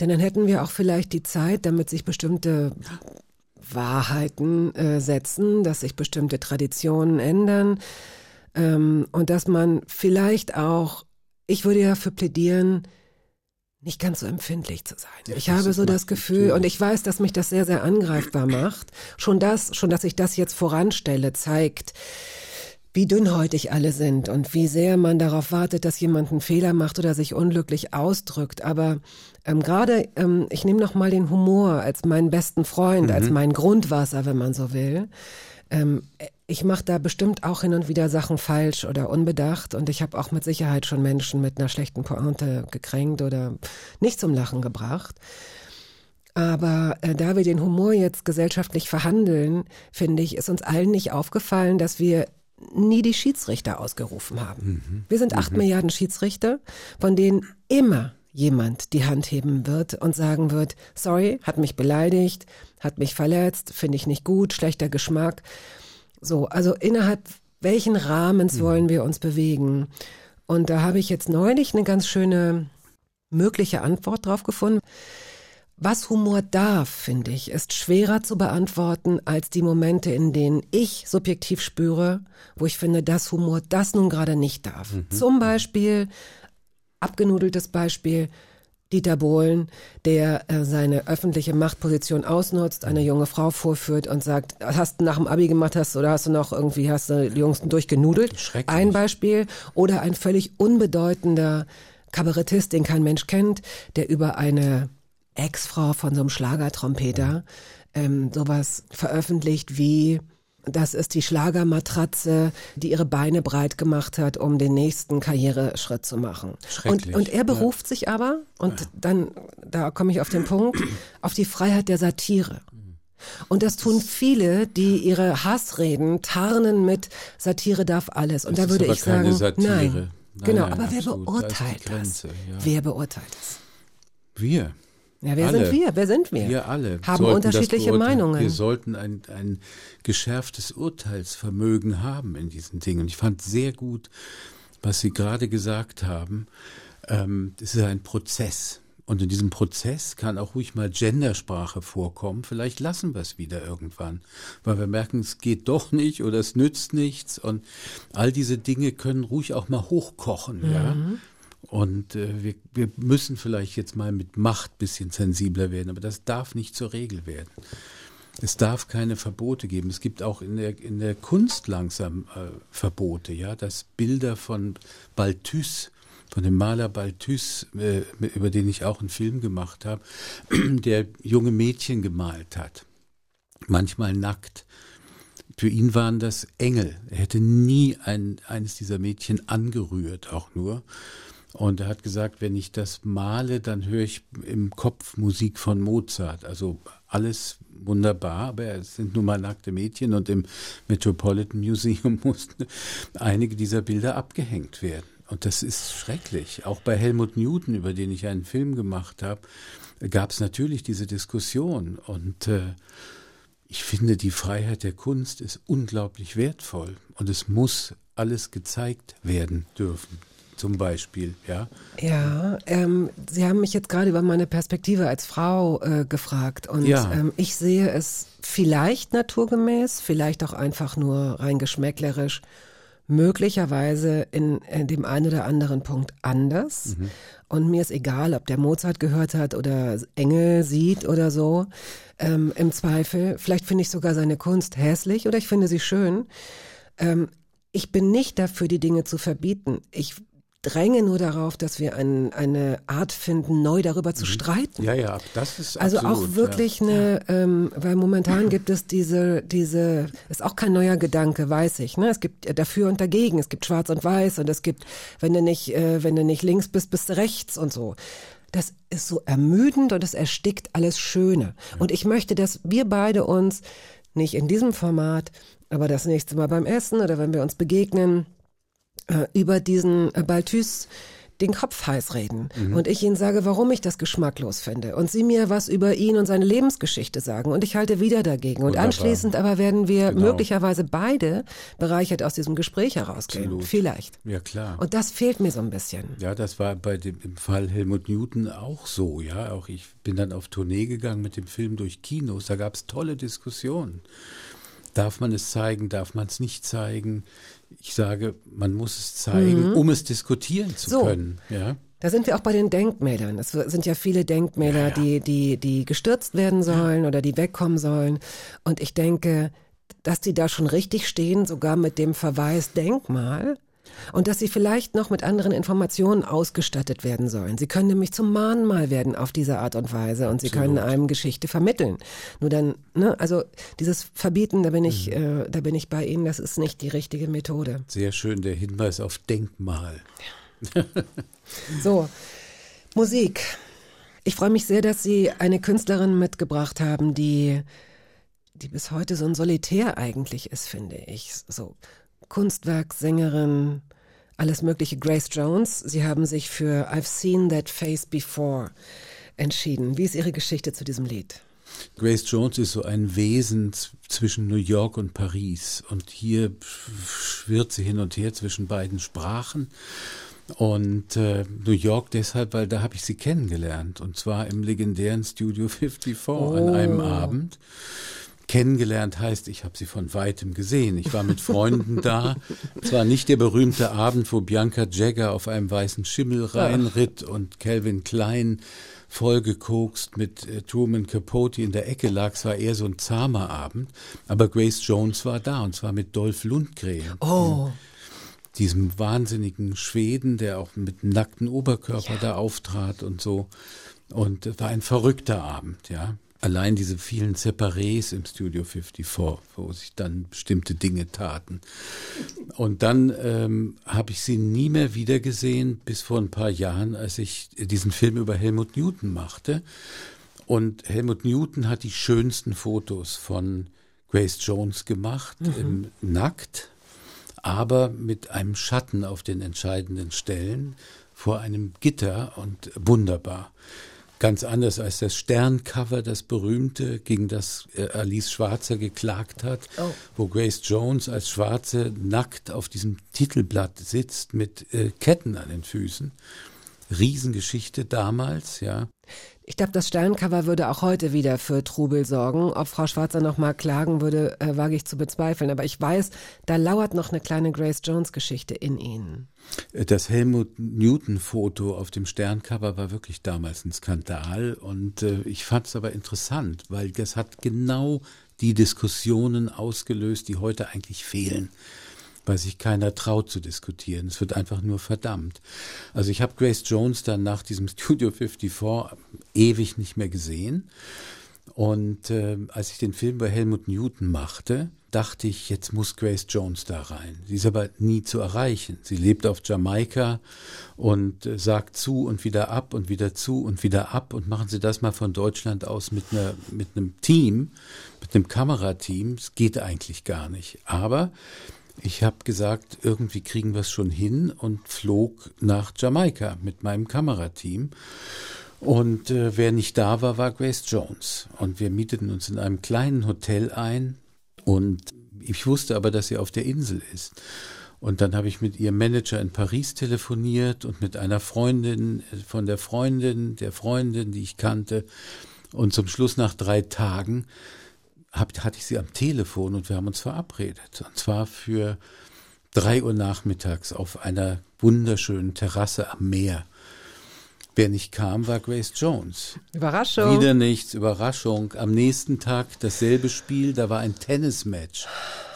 Denn dann hätten wir auch vielleicht die Zeit, damit sich bestimmte Wahrheiten äh, setzen, dass sich bestimmte Traditionen ändern ähm, und dass man vielleicht auch, ich würde ja für plädieren, nicht ganz so empfindlich zu sein. Ja, ich habe so das Gefühl, natürlich. und ich weiß, dass mich das sehr, sehr angreifbar macht. Schon das, schon, dass ich das jetzt voranstelle, zeigt, wie dünnhäutig alle sind und wie sehr man darauf wartet, dass jemand einen Fehler macht oder sich unglücklich ausdrückt. Aber ähm, gerade, ähm, ich nehme noch mal den Humor als meinen besten Freund, als mein Grundwasser, wenn man so will. Ähm, ich mache da bestimmt auch hin und wieder Sachen falsch oder unbedacht und ich habe auch mit Sicherheit schon Menschen mit einer schlechten Pointe gekränkt oder nicht zum Lachen gebracht. Aber äh, da wir den Humor jetzt gesellschaftlich verhandeln, finde ich, ist uns allen nicht aufgefallen, dass wir nie die Schiedsrichter ausgerufen haben. Wir sind acht Milliarden Schiedsrichter, von denen immer jemand die Hand heben wird und sagen wird, sorry, hat mich beleidigt, hat mich verletzt, finde ich nicht gut, schlechter Geschmack. So, also innerhalb welchen Rahmens wollen wir uns bewegen? Und da habe ich jetzt neulich eine ganz schöne mögliche Antwort drauf gefunden. Was Humor darf, finde ich, ist schwerer zu beantworten als die Momente, in denen ich subjektiv spüre, wo ich finde, dass Humor das nun gerade nicht darf. Zum Beispiel, abgenudeltes Beispiel, Dieter Bohlen, der äh, seine öffentliche Machtposition ausnutzt, eine junge Frau vorführt und sagt, hast du nach dem Abi gemacht hast oder hast du noch irgendwie, hast du die Jungs durchgenudelt? Schrecklich. Ein Beispiel. Oder ein völlig unbedeutender Kabarettist, den kein Mensch kennt, der über eine Ex-Frau von so einem Schlagertrompeter ähm, sowas veröffentlicht wie das ist die Schlagermatratze, die ihre Beine breit gemacht hat, um den nächsten Karriereschritt zu machen. Und, und er beruft sich aber, und dann, da komme ich auf den Punkt, auf die Freiheit der Satire. Und das tun viele, die ihre Hassreden tarnen mit Satire darf alles. Und Das da würde ich sagen, Satire. nein. Nein, genau, nein, aber wer absolut. Da die beurteilt das? Grenze, ja. Wer beurteilt das? Wir. Ja, wer Alle. sind wir? Wer sind wir? Wir alle Haben unterschiedliche. Meinungen. Wir sollten ein, ein geschärftes Urteilsvermögen haben in diesen Dingen. Und ich fand sehr gut, was Sie gerade gesagt haben. Ähm, es ist ein Prozess. Und in diesem Prozess kann auch ruhig mal Gendersprache vorkommen. Vielleicht lassen wir es wieder irgendwann, weil wir merken, es geht doch nicht oder es nützt nichts. Und all diese Dinge können ruhig auch mal hochkochen. Ja? Und äh, wir, wir müssen vielleicht jetzt mal mit Macht bisschen sensibler werden, aber das darf nicht zur Regel werden. Es darf keine Verbote geben. Es gibt auch in der, in der Kunst langsam äh, Verbote, ja, dass Bilder von Balthus, von dem Maler Balthus, äh, über den ich auch einen Film gemacht habe, der junge Mädchen gemalt hat, manchmal nackt. Für ihn waren das Engel. Er hätte nie ein, eines dieser Mädchen angerührt, auch nur. Und er hat gesagt, wenn ich das male, dann höre ich im Kopf Musik von Mozart. Also alles wunderbar, aber es sind nun mal nackte Mädchen und im Metropolitan Museum mussten einige dieser Bilder abgehängt werden. Und das ist schrecklich. Auch bei Helmut Newton, über den ich einen Film gemacht habe, gab es natürlich diese Diskussion. Und äh, ich finde, die Freiheit der Kunst ist unglaublich wertvoll. Und es muss alles gezeigt werden dürfen zum Beispiel, ja? Ja, ähm, Sie haben mich jetzt gerade über meine Perspektive als Frau äh, gefragt und Ja. ähm, ich sehe es vielleicht naturgemäß, vielleicht auch einfach nur rein geschmäcklerisch, möglicherweise in, in dem einen oder anderen Punkt anders. Und mir ist egal, ob der Mozart gehört hat oder Engel sieht oder so. Ähm, Im Zweifel, vielleicht finde ich sogar seine Kunst hässlich oder ich finde sie schön. Ähm, ich bin nicht dafür, die Dinge zu verbieten. Ich dränge nur darauf, dass wir ein, eine Art finden, neu darüber zu streiten. Ja, ja, das ist Also absolut, auch wirklich eine, ähm, weil momentan gibt es diese, diese, ist auch kein neuer Gedanke, weiß ich. Ne? Es gibt dafür und dagegen, es gibt Schwarz und Weiß und es gibt, wenn du nicht, äh, wenn du nicht links bist, bist du rechts und so. Das ist so ermüdend und es erstickt alles Schöne. Und ich möchte, dass wir beide uns nicht in diesem Format, aber das nächste Mal beim Essen oder wenn wir uns begegnen, äh, über diesen äh, Balthus den Kopf heiß reden und ich ihnen sage, warum ich das geschmacklos finde und sie mir was über ihn und seine Lebensgeschichte sagen und ich halte wieder dagegen und Wunderbar. anschließend aber werden wir Genau. möglicherweise beide bereichert aus diesem Gespräch herausgehen. Absolut. Vielleicht. Ja, klar. Und das fehlt mir so ein bisschen. Ja, das war bei dem im Fall Helmut Newton auch so, ja. Auch ich bin dann auf Tournee gegangen mit dem Film durch Kinos. Da gab es tolle Diskussionen. Darf man es zeigen, darf man es nicht zeigen? Ich sage, man muss es zeigen, um es diskutieren zu Mhm. So. können. Ja. Da sind wir auch bei den Denkmälern. Es sind ja viele Denkmäler, die, die, die gestürzt werden sollen oder die wegkommen sollen. Und ich denke, dass die da schon richtig stehen, sogar mit dem Verweis Denkmal. Und dass sie vielleicht noch mit anderen Informationen ausgestattet werden sollen. Sie können nämlich zum Mahnmal werden auf diese Art und Weise und sie können einem Geschichte vermitteln. Nur dann, ne, also dieses Verbieten, da bin ich, äh, da bin ich bei Ihnen, das ist nicht die richtige Methode. Sehr schön der Hinweis auf Denkmal. So, Musik. Ich freue mich sehr, dass Sie eine Künstlerin mitgebracht haben, die, die bis heute so ein Solitär eigentlich ist, finde ich. So Kunstwerk, Sängerin, alles mögliche. Grace Jones. Sie haben sich für I've Seen That Face Before entschieden. Wie ist Ihre Geschichte zu diesem Lied? Grace Jones ist so ein Wesen zwischen New York und Paris. Und hier sch- schwirrt sie hin und her zwischen beiden Sprachen. Und äh, New York deshalb, weil da habe ich sie kennengelernt. Und zwar im legendären Studio 54 an einem Abend. Kennengelernt heißt, ich habe sie von weitem gesehen. Ich war mit Freunden da. Es war nicht der berühmte Abend, wo Bianca Jagger auf einem weißen Schimmel reinritt und Calvin Klein vollgekokst mit äh, Truman Capote in der Ecke lag. Es war eher so ein zahmer Abend. Aber Grace Jones war da und zwar mit Dolph Lundgren. Oh, Diesem wahnsinnigen Schweden, der auch mit nacktem Oberkörper da auftrat und so. Und es war ein verrückter Abend, ja. Allein diese vielen Separés im Studio 54, wo sich dann bestimmte Dinge taten. Und dann ähm, habe ich sie nie mehr wieder gesehen, bis vor ein paar Jahren, als ich diesen Film über Helmut Newton machte. Und Helmut Newton hat die schönsten Fotos von Grace Jones gemacht, im Nackt, aber mit einem Schatten auf den entscheidenden Stellen vor einem Gitter und wunderbar. Ganz anders als das Sterncover, das berühmte, gegen das äh, Alice Schwarzer geklagt hat, wo Grace Jones als Schwarze nackt auf diesem Titelblatt sitzt mit äh, Ketten an den Füßen. Riesengeschichte damals, ja. Ich glaube, das Sterncover würde auch heute wieder für Trubel sorgen. Ob Frau Schwarzer noch mal klagen würde, äh, wage ich zu bezweifeln. Aber ich weiß, da lauert noch eine kleine Grace Jones Geschichte in Ihnen. Das Helmut Newton-Foto auf dem Sterncover war wirklich damals ein Skandal und äh, ich fand es aber interessant, weil das hat genau die Diskussionen ausgelöst, die heute eigentlich fehlen, weil sich keiner traut zu diskutieren. Es wird einfach nur verdammt. Also ich habe Grace Jones dann nach diesem Studio 54 ewig nicht mehr gesehen. Und äh, als ich den Film bei Helmut Newton machte, dachte ich, jetzt muss Grace Jones da rein. Sie ist aber nie zu erreichen. Sie lebt auf Jamaika und äh, sagt zu und wieder ab und wieder zu und wieder ab. Und machen Sie das mal von Deutschland aus mit, einer, mit einem Team, mit einem Kamerateam. Es geht eigentlich gar nicht. Aber Ich habe gesagt, irgendwie kriegen wir es schon hin und flog nach Jamaika mit meinem Kamerateam. Und äh, wer nicht da war, war Grace Jones. Und wir mieteten uns in einem kleinen Hotel ein. Und ich wusste aber, dass sie auf der Insel ist. Und dann habe ich mit ihrem Manager in Paris telefoniert und mit einer Freundin äh, von der Freundin, der Freundin, die ich kannte. Und zum Schluss nach drei Tagen hab, hatte ich sie am Telefon und wir haben uns verabredet. Und zwar für drei Uhr nachmittags auf einer wunderschönen Terrasse am Meer. Wer nicht kam, war Grace Jones. Überraschung. Wieder nichts, Überraschung. Am nächsten Tag dasselbe Spiel, da war ein Tennismatch.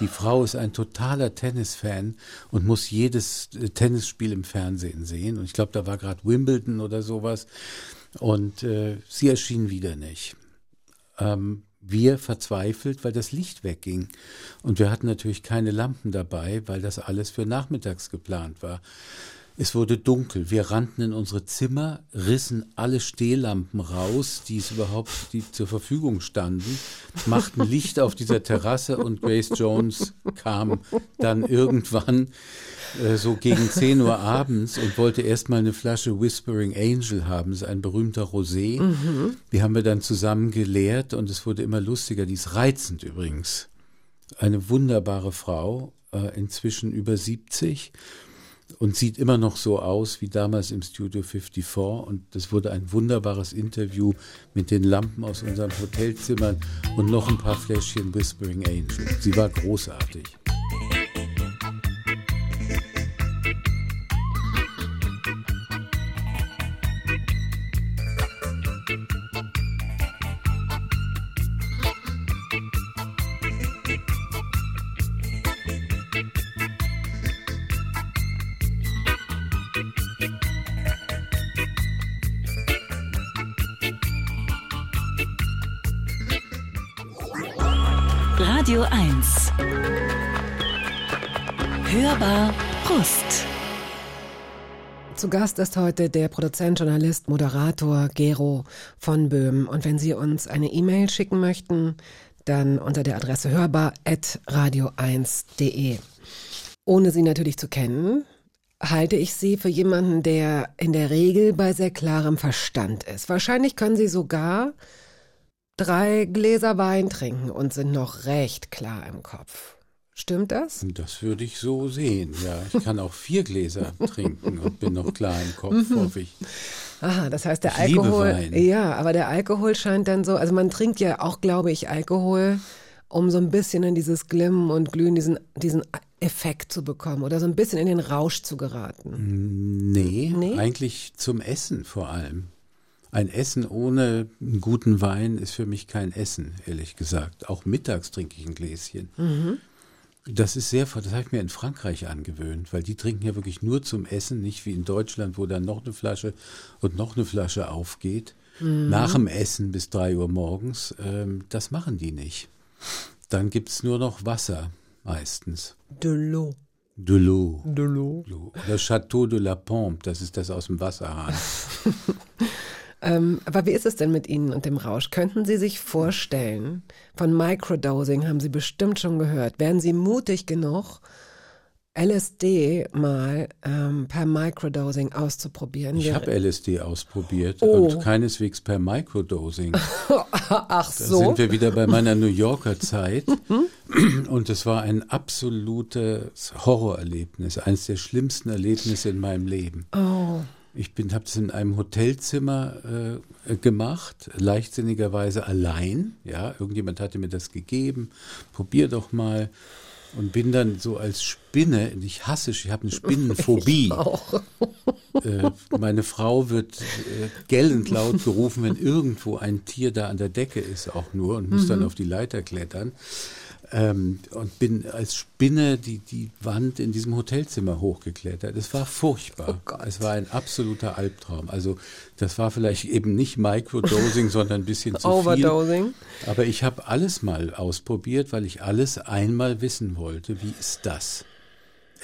Die Frau ist ein totaler Tennisfan und muss jedes äh, Tennisspiel im Fernsehen sehen. Und ich glaube, da war gerade Wimbledon oder sowas. Und äh, sie erschien wieder nicht. Ähm, wir verzweifelt, weil das Licht wegging. Und wir hatten natürlich keine Lampen dabei, weil das alles für nachmittags geplant war. Es wurde dunkel. Wir rannten in unsere Zimmer, rissen alle Stehlampen raus, die es überhaupt die zur Verfügung standen, machten Licht auf dieser Terrasse und Grace Jones kam dann irgendwann äh, so gegen 10 Uhr abends und wollte erstmal eine Flasche Whispering Angel haben. Das ist ein berühmter Rosé. Die haben wir dann zusammen geleert und es wurde immer lustiger. Die ist reizend übrigens. Eine wunderbare Frau, äh, inzwischen über 70 und sieht immer noch so aus wie damals im Studio 54 und das wurde ein wunderbares Interview mit den Lampen aus unserem Hotelzimmer und noch ein paar Fläschchen Whispering Angel. Sie war großartig. Radio 1. Hörbar Brust. Zu Gast ist heute der Produzent, Journalist, Moderator Gero von Böhm. Und wenn Sie uns eine E-Mail schicken möchten, dann unter der Adresse hörbar.radio1.de. Ohne Sie natürlich zu kennen, halte ich Sie für jemanden, der in der Regel bei sehr klarem Verstand ist. Wahrscheinlich können Sie sogar drei Gläser Wein trinken und sind noch recht klar im Kopf. Stimmt das? Das würde ich so sehen, ja. Ich kann auch vier Gläser trinken und bin noch klar im Kopf, hoffe ich. Aha, das heißt, der Ich Alkohol. Wein. Ja, aber der Alkohol scheint dann so, also man trinkt ja auch, glaube ich, Alkohol, um so ein bisschen in dieses Glimmen und Glühen, diesen, diesen Effekt zu bekommen oder so ein bisschen in den Rausch zu geraten. Nee, Nee? eigentlich zum Essen vor allem. Ein Essen ohne einen guten Wein ist für mich kein Essen, ehrlich gesagt. Auch mittags trinke ich ein Gläschen. Das ist sehr, das habe ich mir in Frankreich angewöhnt, weil die trinken ja wirklich nur zum Essen, nicht wie in Deutschland, wo dann noch eine Flasche und noch eine Flasche aufgeht. Nach dem Essen bis drei Uhr morgens. Ähm, das machen die nicht. Dann gibt's nur noch Wasser, meistens. De l'eau. De l'eau. De l'eau. Oder Château de la Pompe, das ist das aus dem Wasserhahn. Ähm, aber wie ist es denn mit Ihnen und dem Rausch? Könnten Sie sich vorstellen, von Microdosing haben Sie bestimmt schon gehört, wären Sie mutig genug, LSD mal ähm, per Microdosing auszuprobieren? Ich habe LSD ausprobiert Oh. und keineswegs per Microdosing. Ach Da so. sind wir wieder bei meiner New Yorker Zeit. Und es war ein absolutes Horrorerlebnis, eines der schlimmsten Erlebnisse in meinem Leben. Oh. Ich habe es in einem Hotelzimmer äh, gemacht, leichtsinnigerweise allein. Ja, irgendjemand hatte mir das gegeben. Probier doch mal. Und bin dann so als Spinne, ich hasse, ich habe eine Spinnenphobie. Auch. Äh, meine Frau wird äh, gellend laut gerufen, wenn irgendwo ein Tier da an der Decke ist, auch nur, und muss dann auf die Leiter klettern. Ähm, und bin als Spinne die, die Wand in diesem Hotelzimmer hochgeklettert. Es war furchtbar. Gott. es war ein absoluter Albtraum. Also das war vielleicht eben nicht Microdosing, sondern ein bisschen zu viel. Overdosing. Aber ich habe alles mal ausprobiert, weil ich alles einmal wissen wollte. Wie ist das?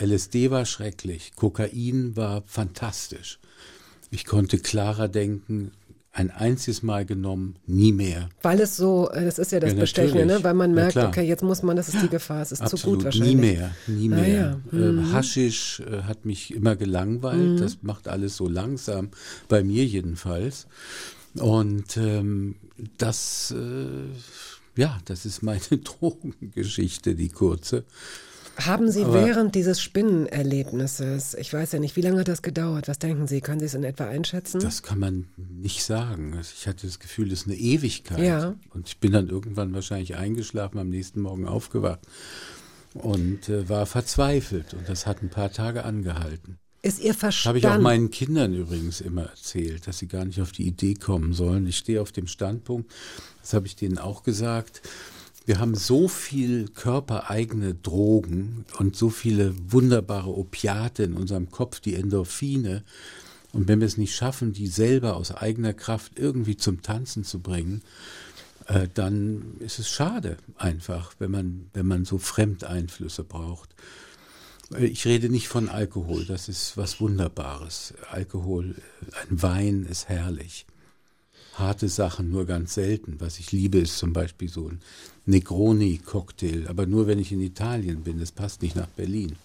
LSD war schrecklich, Kokain war fantastisch. Ich konnte klarer denken, Ein einziges Mal genommen, nie mehr. Weil es so, äh, das ist ja das Ja, Bestechende, ne? weil man Ja, merkt, klar. okay, jetzt muss man, das ist die Gefahr, es ist zu Absolut, gut wahrscheinlich. nie mehr, nie Ah, mehr. ja. Äh, Haschisch äh, hat mich immer gelangweilt. Mhm. Das macht alles so langsam, bei mir jedenfalls. Und ähm, das, äh, ja, das ist meine Drogengeschichte, die kurze. Haben Sie Aber- während dieses Spinnenerlebnisses, ich weiß ja nicht, wie lange hat das gedauert? Was denken Sie? Können Sie es in etwa einschätzen? Das kann man nicht sagen. Also Ich hatte das Gefühl, das ist eine Ewigkeit. Ja. Und ich bin dann irgendwann wahrscheinlich eingeschlafen, am nächsten Morgen aufgewacht und äh, war verzweifelt. Und das hat ein paar Tage angehalten. ist Ihr Verstand? habe ich auch meinen Kindern übrigens immer erzählt, dass sie gar nicht auf die Idee kommen sollen. Ich stehe auf dem Standpunkt, das habe ich denen auch gesagt. Wir haben so viel körpereigene Drogen und so viele wunderbare Opiate in unserem Kopf, die Endorphine. Und wenn wir es nicht schaffen, die selber aus eigener Kraft irgendwie zum Tanzen zu bringen, äh, dann ist es schade einfach, wenn man, wenn man so Fremdeinflüsse braucht. Äh, Ich rede nicht von Alkohol, das ist was Wunderbares. Alkohol, äh, ein Wein ist herrlich. Harte Sachen nur ganz selten. Was ich liebe, ist zum Beispiel so ein Negroni-Cocktail, aber nur wenn ich in Italien bin. Das passt nicht nach Berlin.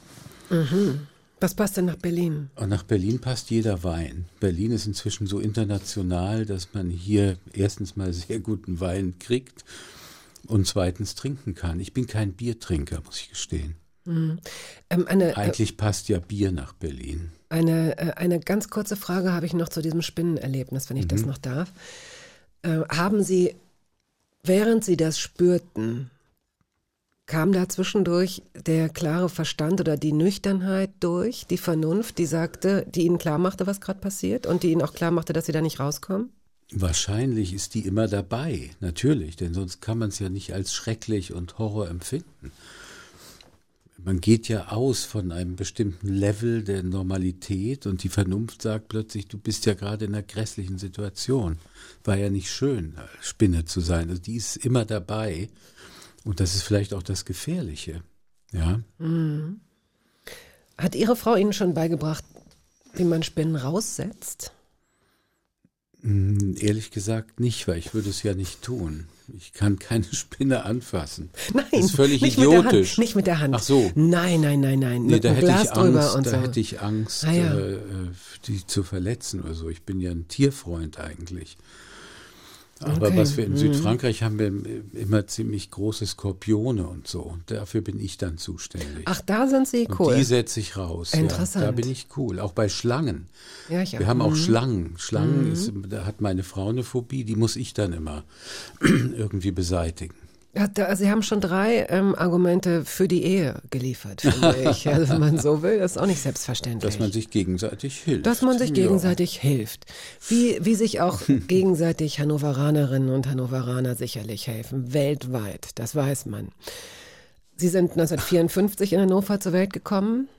Was passt denn nach Berlin? Und nach Berlin passt jeder Wein. Berlin ist inzwischen so international, dass man hier erstens mal sehr guten Wein kriegt und zweitens trinken kann. Ich bin kein Biertrinker, muss ich gestehen. Ähm, eine, äh, Eigentlich passt ja Bier nach Berlin. eine, äh, eine ganz kurze Frage habe ich noch zu diesem Spinnenerlebnis, wenn ich Mhm. das noch darf. Äh, haben Sie, während Sie das spürten, kam da zwischendurch der klare Verstand oder die Nüchternheit durch, die Vernunft, die sagte, die Ihnen klar machte, was gerade passiert und die Ihnen auch klar machte, dass Sie da nicht rauskommen? Wahrscheinlich ist die immer dabei, natürlich, denn sonst kann man es ja nicht als schrecklich und Horror empfinden. Man geht ja aus von einem bestimmten Level der Normalität und die Vernunft sagt plötzlich, du bist ja gerade in einer grässlichen Situation. War ja nicht schön, Spinne zu sein. Also die ist immer dabei und das ist vielleicht auch das Gefährliche. Ja, Hat Ihre Frau Ihnen schon beigebracht, wie man Spinnen raussetzt? Hm, ehrlich gesagt nicht, weil ich würde es ja nicht tun. Ich kann keine Spinne anfassen. Nein, das ist völlig nicht Mit der idiotisch. Hand, nicht mit der Hand. Ach so. Nein, nein, nein, nein. Nee, mit da hätte Glas ich Angst, und da so. hätte ich Angst, Ah, ja. äh, äh, die zu verletzen oder so. Ich bin ja ein Tierfreund eigentlich. Aber Okay, was wir in mhm. Südfrankreich haben wir immer ziemlich große Skorpione und so. Und dafür bin ich dann zuständig. Ach, da sind Sie und cool. die setze ich raus. Interessant. Ja, da bin ich cool. Auch bei Schlangen. Ja, ich Wir haben auch Mhm. Schlangen. Schlangen ist, da hat meine Frau eine Phobie, die muss ich dann immer irgendwie beseitigen. Ja, da, Sie haben schon drei ähm, Argumente für die Ehe geliefert, finde ich. Also, wenn man so will, ist auch nicht selbstverständlich. Dass man sich gegenseitig hilft. Dass man sich Ja. gegenseitig hilft. Wie, wie sich auch gegenseitig Hannoveranerinnen und Hannoveraner sicherlich helfen. Weltweit, das weiß man. Sie sind 1954 in Hannover zur Welt gekommen.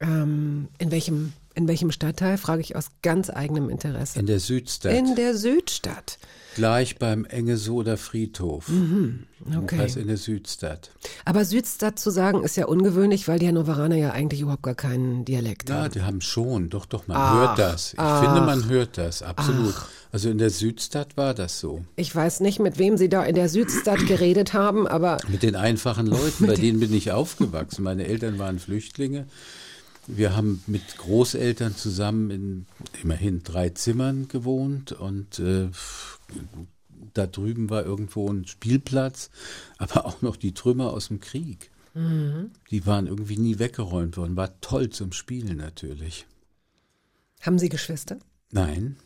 Ähm, in, welchem, in welchem Stadtteil, frage ich aus ganz eigenem Interesse. In der Südstadt. In der Südstadt. Gleich beim Engesoder Friedhof. Mhm, Okay. Das heißt in der Südstadt. Aber Südstadt zu sagen ist ja ungewöhnlich, weil die Hannoveraner ja eigentlich überhaupt gar keinen Dialekt Ja, haben. die haben schon. Doch, doch, man Ach, hört das. Ich ach. finde, man hört das. Absolut. Also in der Südstadt war das so. Ich weiß nicht, mit wem Sie da in der Südstadt geredet haben, aber Mit den einfachen Leuten, bei denen bin ich aufgewachsen. Meine Eltern waren Flüchtlinge. Wir haben mit Großeltern zusammen in immerhin drei Zimmern gewohnt und äh, da drüben war irgendwo ein Spielplatz, aber auch noch die Trümmer aus dem Krieg. Die waren irgendwie nie weggeräumt worden. War toll zum Spielen natürlich. haben Sie Geschwister? Nein,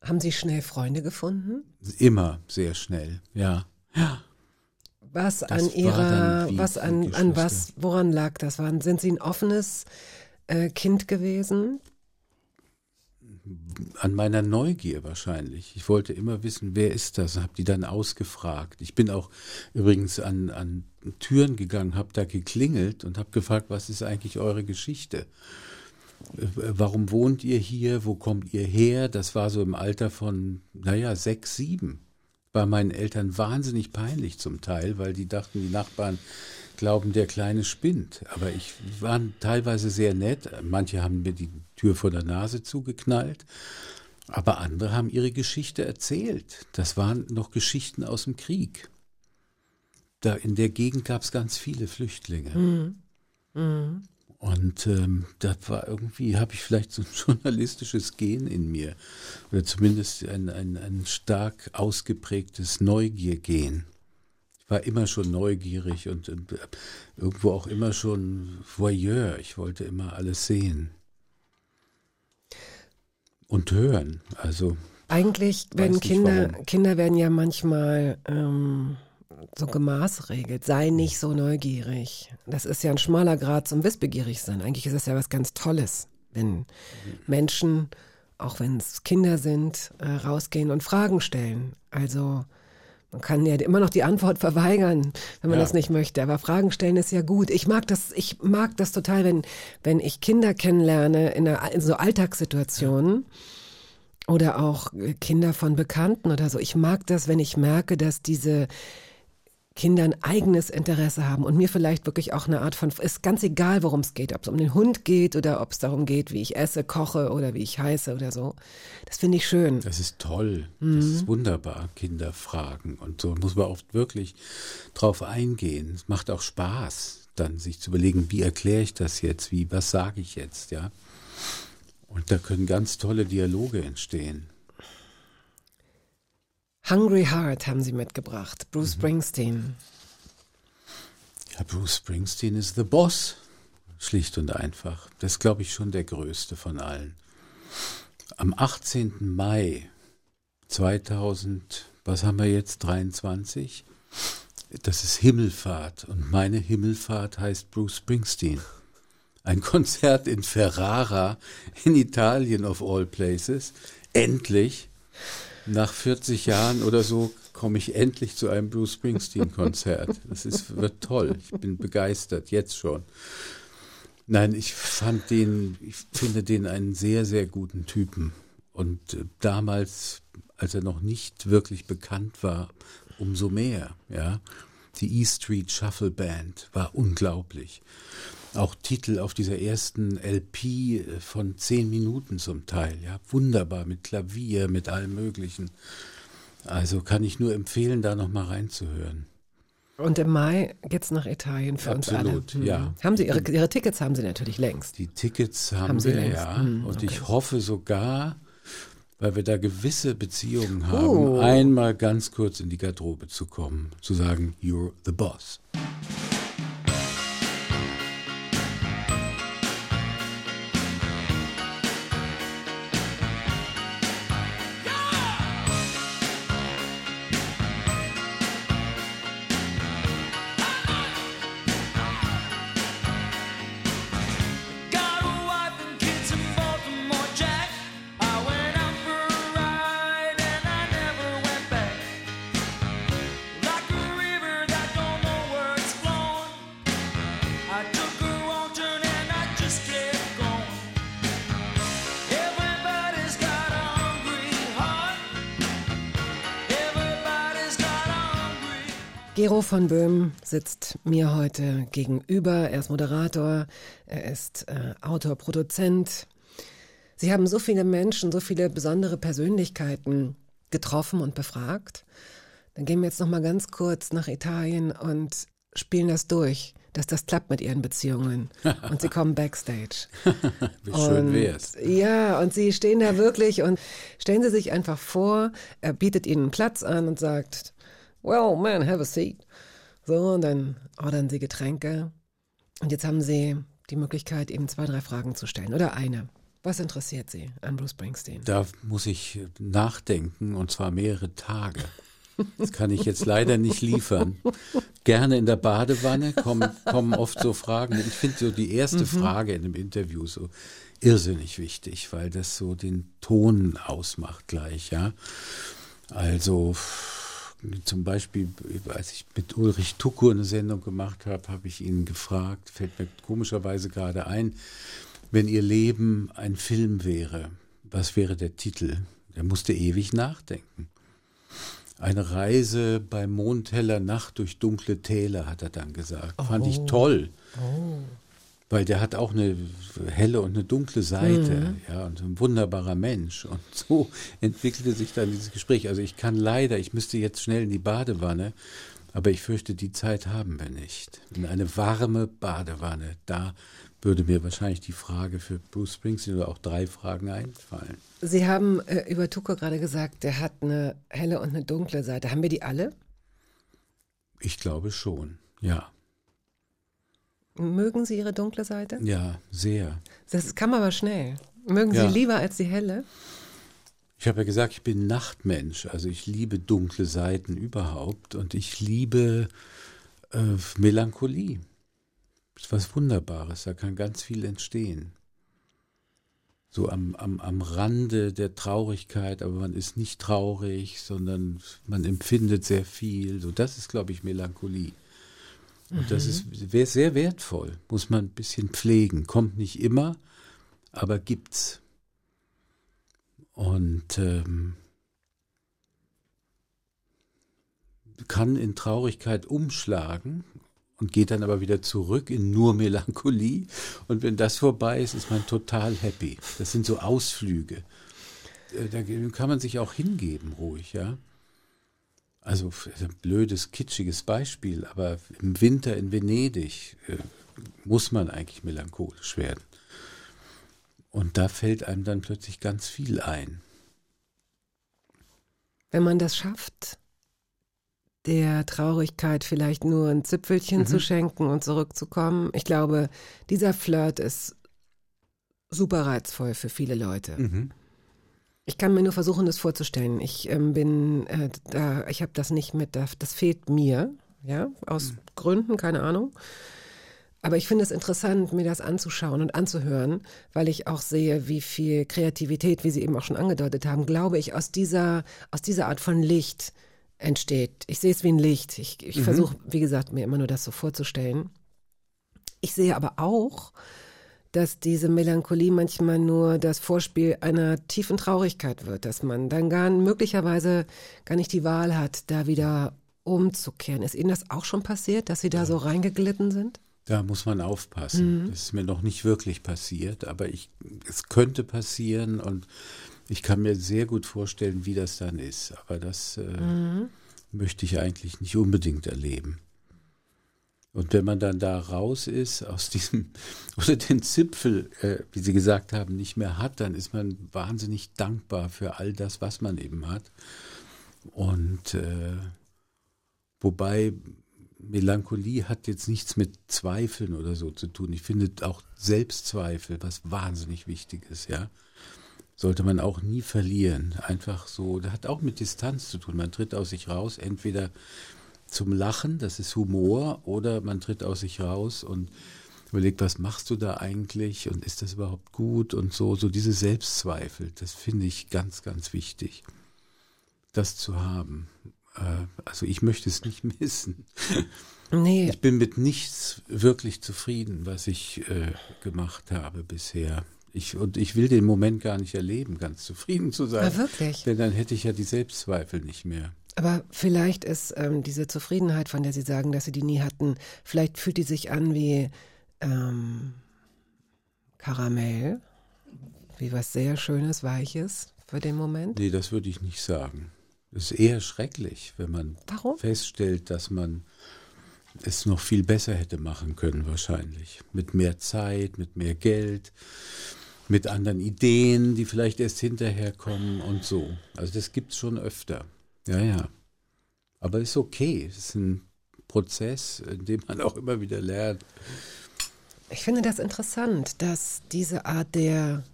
Haben Sie schnell Freunde gefunden? immer sehr schnell. Ja, ja. Was Das an Ihrer, was an, an was, woran lag das? Waren, sind Sie ein offenes äh, Kind gewesen? an meiner Neugier wahrscheinlich. Ich wollte immer wissen, wer ist das? Habe die dann ausgefragt. Ich bin auch übrigens an, an Türen gegangen, habe da geklingelt und habe gefragt, was ist eigentlich eure Geschichte? Äh, Warum wohnt ihr hier? Wo kommt ihr her? Das war so im Alter von, naja, sechs, sieben. War meinen Eltern wahnsinnig peinlich zum Teil, weil die dachten, die Nachbarn glauben, der Kleine spinnt. Aber ich war teilweise sehr nett. Manche haben mir die Tür vor der Nase zugeknallt. Aber andere haben ihre Geschichte erzählt. Das waren noch Geschichten aus dem Krieg. Da in der Gegend gab es ganz viele Flüchtlinge. Und ähm, da war irgendwie, habe ich vielleicht so ein journalistisches Gen in mir. Oder zumindest ein, ein, ein stark ausgeprägtes Neugiergen. Ich war immer schon neugierig und, und irgendwo auch immer schon Voyeur. Ich wollte immer alles sehen. Und hören. Also Eigentlich werden Kinder. Kinder werden ja manchmal ähm, so gemaßregelt. Sei nicht so neugierig. Das ist ja ein schmaler Grad zum Wissbegierig sein. Eigentlich ist es ja was ganz Tolles, wenn Menschen, auch wenn es Kinder sind, äh, rausgehen und Fragen stellen. Also man kann ja immer noch die Antwort verweigern, wenn man Ja. das nicht möchte. Aber Fragen stellen ist ja gut. Ich mag das, ich mag das total, wenn, wenn ich Kinder kennenlerne in, einer, in so Alltagssituationen oder auch äh, Kinder von Bekannten oder so. Ich mag das, wenn ich merke, dass diese Kinder ein eigenes Interesse haben und mir vielleicht wirklich auch eine Art von, ist ganz egal, worum es geht, ob es um den Hund geht oder ob es darum geht, wie ich esse, koche oder wie ich heiße oder so. Das finde ich schön. Das ist toll. Das ist wunderbar, Kinder fragen. Und so muss man oft wirklich drauf eingehen. Es macht auch Spaß, dann sich zu überlegen, wie erkläre ich das jetzt, wie, was sage ich jetzt, ja. Und da können ganz tolle Dialoge entstehen. Hungry Heart haben sie mitgebracht. Bruce Springsteen. Ja, Bruce Springsteen ist the boss. Schlicht und einfach. Das ist, glaube ich, schon der größte von allen. Am 18. Mai 2000, was haben wir jetzt, 23? Das ist Himmelfahrt. Und meine Himmelfahrt heißt Bruce Springsteen. Ein Konzert in Ferrara in Italien of all places. Endlich, nach 40 Jahren oder so, komme ich endlich zu einem Bruce Springsteen-Konzert. Das ist, wird toll. Ich bin begeistert, jetzt schon. Nein, ich fand den, ich finde den einen sehr, sehr guten Typen. Und äh, damals, als er noch nicht wirklich bekannt war, umso mehr, ja. Die E Street Shuffle Band war unglaublich. Auch Titel auf dieser ersten LP äh, von zehn Minuten zum Teil, ja. Wunderbar, mit Klavier, mit allem Möglichen. Also kann ich nur empfehlen, da nochmal reinzuhören. Und im Mai geht's nach Italien für Absolut, uns alle. ja. Haben sie ihre, ihre Tickets haben sie natürlich längst. Die Tickets haben, Haben Sie wir, längst? ja. Hm, und okay. ich hoffe sogar, weil wir da gewisse Beziehungen haben, Oh. einmal ganz kurz in die Garderobe zu kommen, zu sagen, you're the boss. Gero von Böhm sitzt mir heute gegenüber. Er ist Moderator, er ist äh, Autor, Produzent. Sie haben so viele Menschen, so viele besondere Persönlichkeiten getroffen und befragt. Dann gehen wir jetzt noch mal ganz kurz nach Italien und spielen das durch, dass das klappt mit ihren Beziehungen. Und sie kommen backstage. Wie schön Und- wär's. Ja, und sie stehen da wirklich und stellen Sie sich einfach vor, er bietet ihnen einen Platz an und sagt, well, man, have a seat. So, und dann ordern sie Getränke. Und jetzt haben sie die Möglichkeit, eben zwei, drei Fragen zu stellen. Oder eine. Was interessiert Sie an Bruce Springsteen? Da muss ich nachdenken und zwar mehrere Tage. Das kann ich jetzt leider nicht liefern. Gerne in der Badewanne kommen, kommen oft so Fragen. Ich finde so die erste Frage in einem Interview so irrsinnig wichtig, weil das so den Ton ausmacht gleich, ja. Also zum Beispiel, als ich mit Ulrich Tukur eine Sendung gemacht habe, habe ich ihn gefragt, fällt mir komischerweise gerade ein, wenn Ihr Leben ein Film wäre, was wäre der Titel? Er musste ewig nachdenken. Eine Reise bei mondheller Nacht durch dunkle Täler, hat er dann gesagt. Fand ich toll. Weil der hat auch eine helle und eine dunkle Seite, ja, und ein wunderbarer Mensch. Und so entwickelte sich dann dieses Gespräch. Also ich kann leider, ich müsste jetzt schnell in die Badewanne, aber ich fürchte, die Zeit haben wir nicht. In eine warme Badewanne, da würde mir wahrscheinlich die Frage für Bruce Springsteen oder auch drei Fragen einfallen. Sie haben äh, über Tuko gerade gesagt, der hat eine helle und eine dunkle Seite. Haben wir die alle? Ich glaube schon, ja. Mögen Sie Ihre dunkle Seite? Ja, sehr. Das kam aber schnell. Mögen Ja. Sie lieber als die helle? Ich habe ja gesagt, ich bin Nachtmensch, also ich liebe dunkle Seiten überhaupt und ich liebe äh, Melancholie. Das ist was Wunderbares, da kann ganz viel entstehen. So am, am, am Rande der Traurigkeit, aber man ist nicht traurig, sondern man empfindet sehr viel. So, das ist, glaube ich, Melancholie. Und das ist sehr wertvoll, muss man ein bisschen pflegen. Kommt nicht immer, aber gibt's. Und ähm, kann in Traurigkeit umschlagen und geht dann aber wieder zurück in nur Melancholie. Und wenn das vorbei ist, ist man total happy. Das sind so Ausflüge. Äh, Da kann man sich auch hingeben, ruhig, ja. Also ein blödes, kitschiges Beispiel, aber im Winter in Venedig äh, muss man eigentlich melancholisch werden. Und da fällt einem dann plötzlich ganz viel ein. Wenn man das schafft, der Traurigkeit vielleicht nur ein Zipfelchen zu schenken und zurückzukommen, ich glaube, dieser Flirt ist super reizvoll für viele Leute. Ich kann mir nur versuchen, das vorzustellen. Ich ähm, bin äh, da, ich habe das nicht mit, das, fehlt mir, ja, aus Gründen, keine Ahnung. Aber ich finde es interessant, mir das anzuschauen und anzuhören, weil ich auch sehe, wie viel Kreativität, wie Sie eben auch schon angedeutet haben, glaube ich, aus dieser, aus dieser Art von Licht entsteht. Ich sehe es wie ein Licht. Ich, ich versuche, wie gesagt, mir immer nur das so vorzustellen. Ich sehe aber auch, dass diese Melancholie manchmal nur das Vorspiel einer tiefen Traurigkeit wird, dass man dann gar möglicherweise gar nicht die Wahl hat, da wieder umzukehren. Ist Ihnen das auch schon passiert, dass Sie da so reingeglitten sind? Da muss man aufpassen. Das ist mir noch nicht wirklich passiert, aber ich, es könnte passieren und ich kann mir sehr gut vorstellen, wie das dann ist. Aber das äh, möchte ich eigentlich nicht unbedingt erleben. Und wenn man dann da raus ist, aus diesem, oder den Zipfel, äh, wie Sie gesagt haben, nicht mehr hat, dann ist man wahnsinnig dankbar für all das, was man eben hat. Und äh, wobei Melancholie hat jetzt nichts mit Zweifeln oder so zu tun. Ich finde auch Selbstzweifel was wahnsinnig wichtig ist, ja. Sollte man auch nie verlieren. Einfach so, das hat auch mit Distanz zu tun. Man tritt aus sich raus, entweder zum Lachen, das ist Humor, oder man tritt aus sich raus und überlegt, was machst du da eigentlich und ist das überhaupt gut und so, so diese Selbstzweifel, das finde ich ganz, ganz wichtig, das zu haben. Äh, Also ich möchte es nicht missen. Nee, Ich bin mit nichts wirklich zufrieden, was ich äh, gemacht habe bisher. Ich, und ich will den Moment gar nicht erleben, ganz zufrieden zu sein. Ah, wirklich? Denn dann hätte ich ja die Selbstzweifel nicht mehr. Aber vielleicht ist ähm, diese Zufriedenheit, von der Sie sagen, dass Sie die nie hatten, vielleicht fühlt die sich an wie ähm, Karamell, wie was sehr Schönes, Weiches für den Moment. Nee, das würde ich nicht sagen. Es ist eher schrecklich, wenn man Warum? feststellt, dass man es noch viel besser hätte machen können, wahrscheinlich. Mit mehr Zeit, mit mehr Geld, mit anderen Ideen, die vielleicht erst hinterher kommen und so. Also das gibt es schon öfter. Ja, ja. Aber ist okay. Es ist ein Prozess, in dem man auch immer wieder lernt. Ich finde das interessant, dass diese Art der,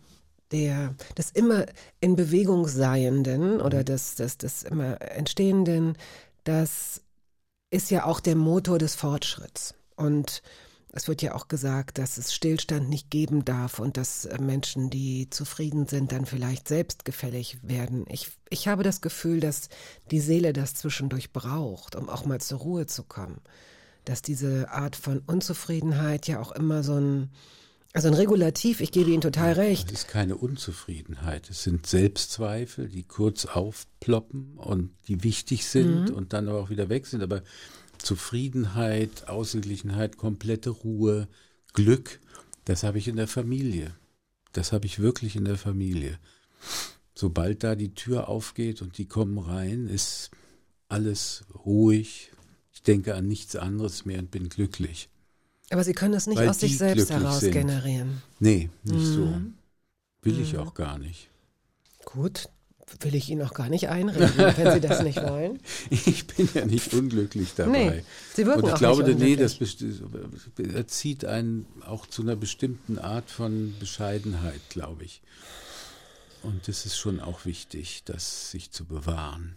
der, des immer in Bewegung Seienden oder des, des, des immer Entstehenden, das ist ja auch der Motor des Fortschritts. Und es wird ja auch gesagt, dass es Stillstand nicht geben darf und dass äh, Menschen, die zufrieden sind, dann vielleicht selbstgefällig werden. Ich, ich habe das Gefühl, dass die Seele das zwischendurch braucht, um auch mal zur Ruhe zu kommen dass diese Art von Unzufriedenheit ja auch immer so ein, also ein Regulativ, ich gebe Ihnen total Es recht. ist keine Unzufriedenheit. Es sind Selbstzweifel, die kurz aufploppen und die wichtig sind und dann aber auch wieder weg sind. Aber Zufriedenheit, Ausgeglichenheit, komplette Ruhe, Glück, Das habe ich in der Familie. Das habe ich wirklich in der Familie. Sobald da die Tür aufgeht und die kommen rein, ist alles ruhig. Ich denke an nichts anderes mehr und bin glücklich. Aber Sie können es nicht Weil aus sich selbst heraus sind. generieren. Nee, nicht so. Mhm. Will ich auch gar nicht. Gut, will ich Ihnen auch gar nicht einreden, wenn Sie das nicht wollen. Ich bin ja nicht unglücklich dabei. Nee, Sie wirken Und ich auch glaube, nicht nee, das erzieht einen auch zu einer bestimmten Art von Bescheidenheit, glaube ich. Und es ist schon auch wichtig, das sich zu bewahren.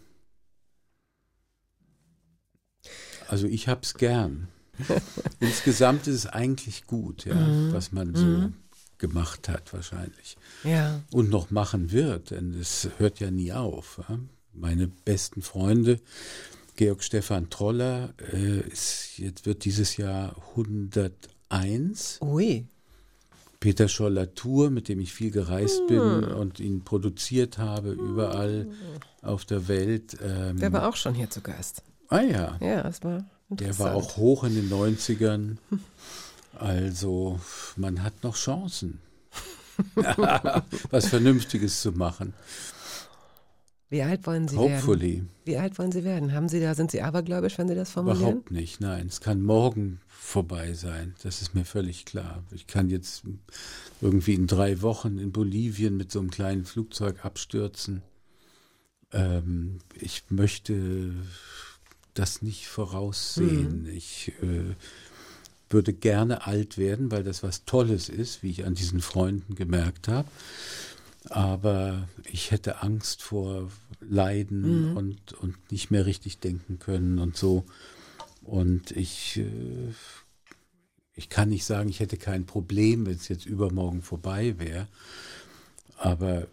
Also ich hab's gern. Insgesamt ist es eigentlich gut, ja, Mhm. was man so gemacht hat wahrscheinlich Ja. und noch machen wird, denn es hört ja nie auf. Meine besten Freunde, Georg Stefan Troller, äh, ist, jetzt wird dieses Jahr 101. Ui. Peter Scholler-Tour, mit dem ich viel gereist bin und ihn produziert habe, überall auf der Welt. Ähm, Der war auch schon hier zu Gast. ah ja, Ja, das war der war auch hoch in den 90ern. Also man hat noch Chancen, was Vernünftiges zu machen. Wie alt wollen Sie werden? Hopefully. Wie alt wollen Sie werden? Haben Sie da, sind Sie abergläubisch, wenn Sie das formulieren? Überhaupt nicht, nein. Es kann morgen vorbei sein. Das ist mir völlig klar. Ich kann jetzt irgendwie in drei Wochen in Bolivien mit so einem kleinen Flugzeug abstürzen. Ähm, ich möchte das nicht voraussehen. Ich äh, würde gerne alt werden, weil das was Tolles ist, wie ich an diesen Freunden gemerkt habe. Aber ich hätte Angst vor Leiden und, und nicht mehr richtig denken können und so. Und ich, äh, ich kann nicht sagen, ich hätte kein Problem, wenn es jetzt übermorgen vorbei wäre. Aber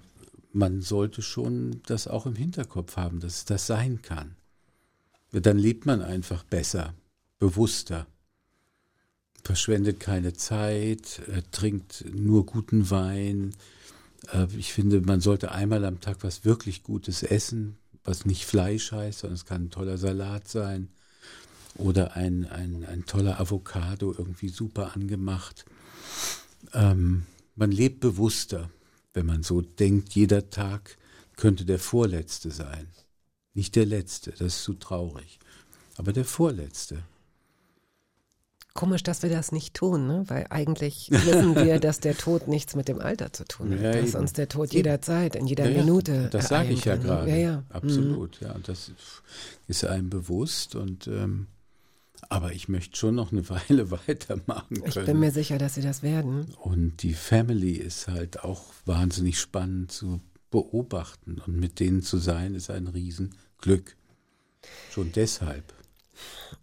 man sollte schon das auch im Hinterkopf haben, dass es das sein kann. Dann lebt man einfach besser, bewusster, verschwendet keine Zeit, äh, trinkt nur guten Wein. Äh, ich finde, man sollte einmal am Tag was wirklich Gutes essen, was nicht Fleisch heißt, sondern es kann ein toller Salat sein oder ein, ein, ein toller Avocado, irgendwie super angemacht. Ähm, man lebt bewusster, wenn man so denkt, jeder Tag könnte der vorletzte sein. Nicht der letzte, das ist zu traurig, aber der vorletzte. Komisch, dass wir das nicht tun, ne? weil eigentlich wissen wir, dass der Tod nichts mit dem Alter zu tun hat. Ja, dass eben. uns der Tod jederzeit, in jeder Ja, ja, Minute. Das sage ich ja ne? gerade. Ja, ja. Absolut, ja. Und das ist einem bewusst und ähm, aber ich möchte schon noch eine Weile weitermachen Ich können. bin mir sicher, dass Sie das werden. und die Family ist halt auch wahnsinnig spannend zu beobachten und mit denen zu sein ist ein Riesenglück. Schon deshalb.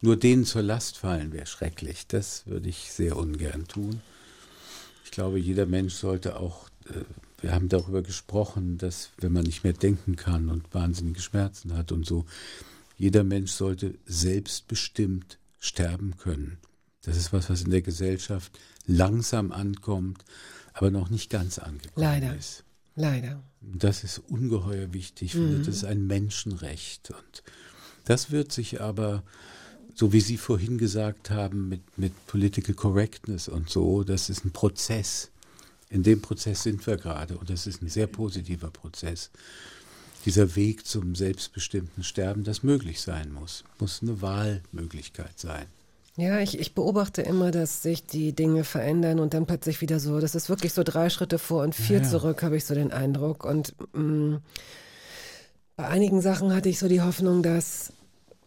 Nur denen zur Last fallen wäre schrecklich. Das würde ich sehr ungern tun. Ich glaube, jeder Mensch sollte auch, äh, wir haben darüber gesprochen, dass wenn man nicht mehr denken kann und wahnsinnige Schmerzen hat und so, jeder Mensch sollte selbstbestimmt sterben können. Das ist was, was in der Gesellschaft langsam ankommt, aber noch nicht ganz angekommen Leider. ist. Leider. Das ist ungeheuer wichtig. Ich finde, das ist ein Menschenrecht. Und das wird sich aber, so wie Sie vorhin gesagt haben, mit, mit Political Correctness und so, das ist ein Prozess. In dem Prozess sind wir gerade und das ist ein sehr positiver Prozess. Dieser Weg zum selbstbestimmten Sterben, das möglich sein muss, muss eine Wahlmöglichkeit sein. Ja, ich, ich beobachte immer, dass sich die Dinge verändern und dann plötzlich wieder so, das ist wirklich so drei Schritte vor und vier Ja, ja. zurück, habe ich so den Eindruck. Und mh, bei einigen Sachen hatte ich so die Hoffnung, dass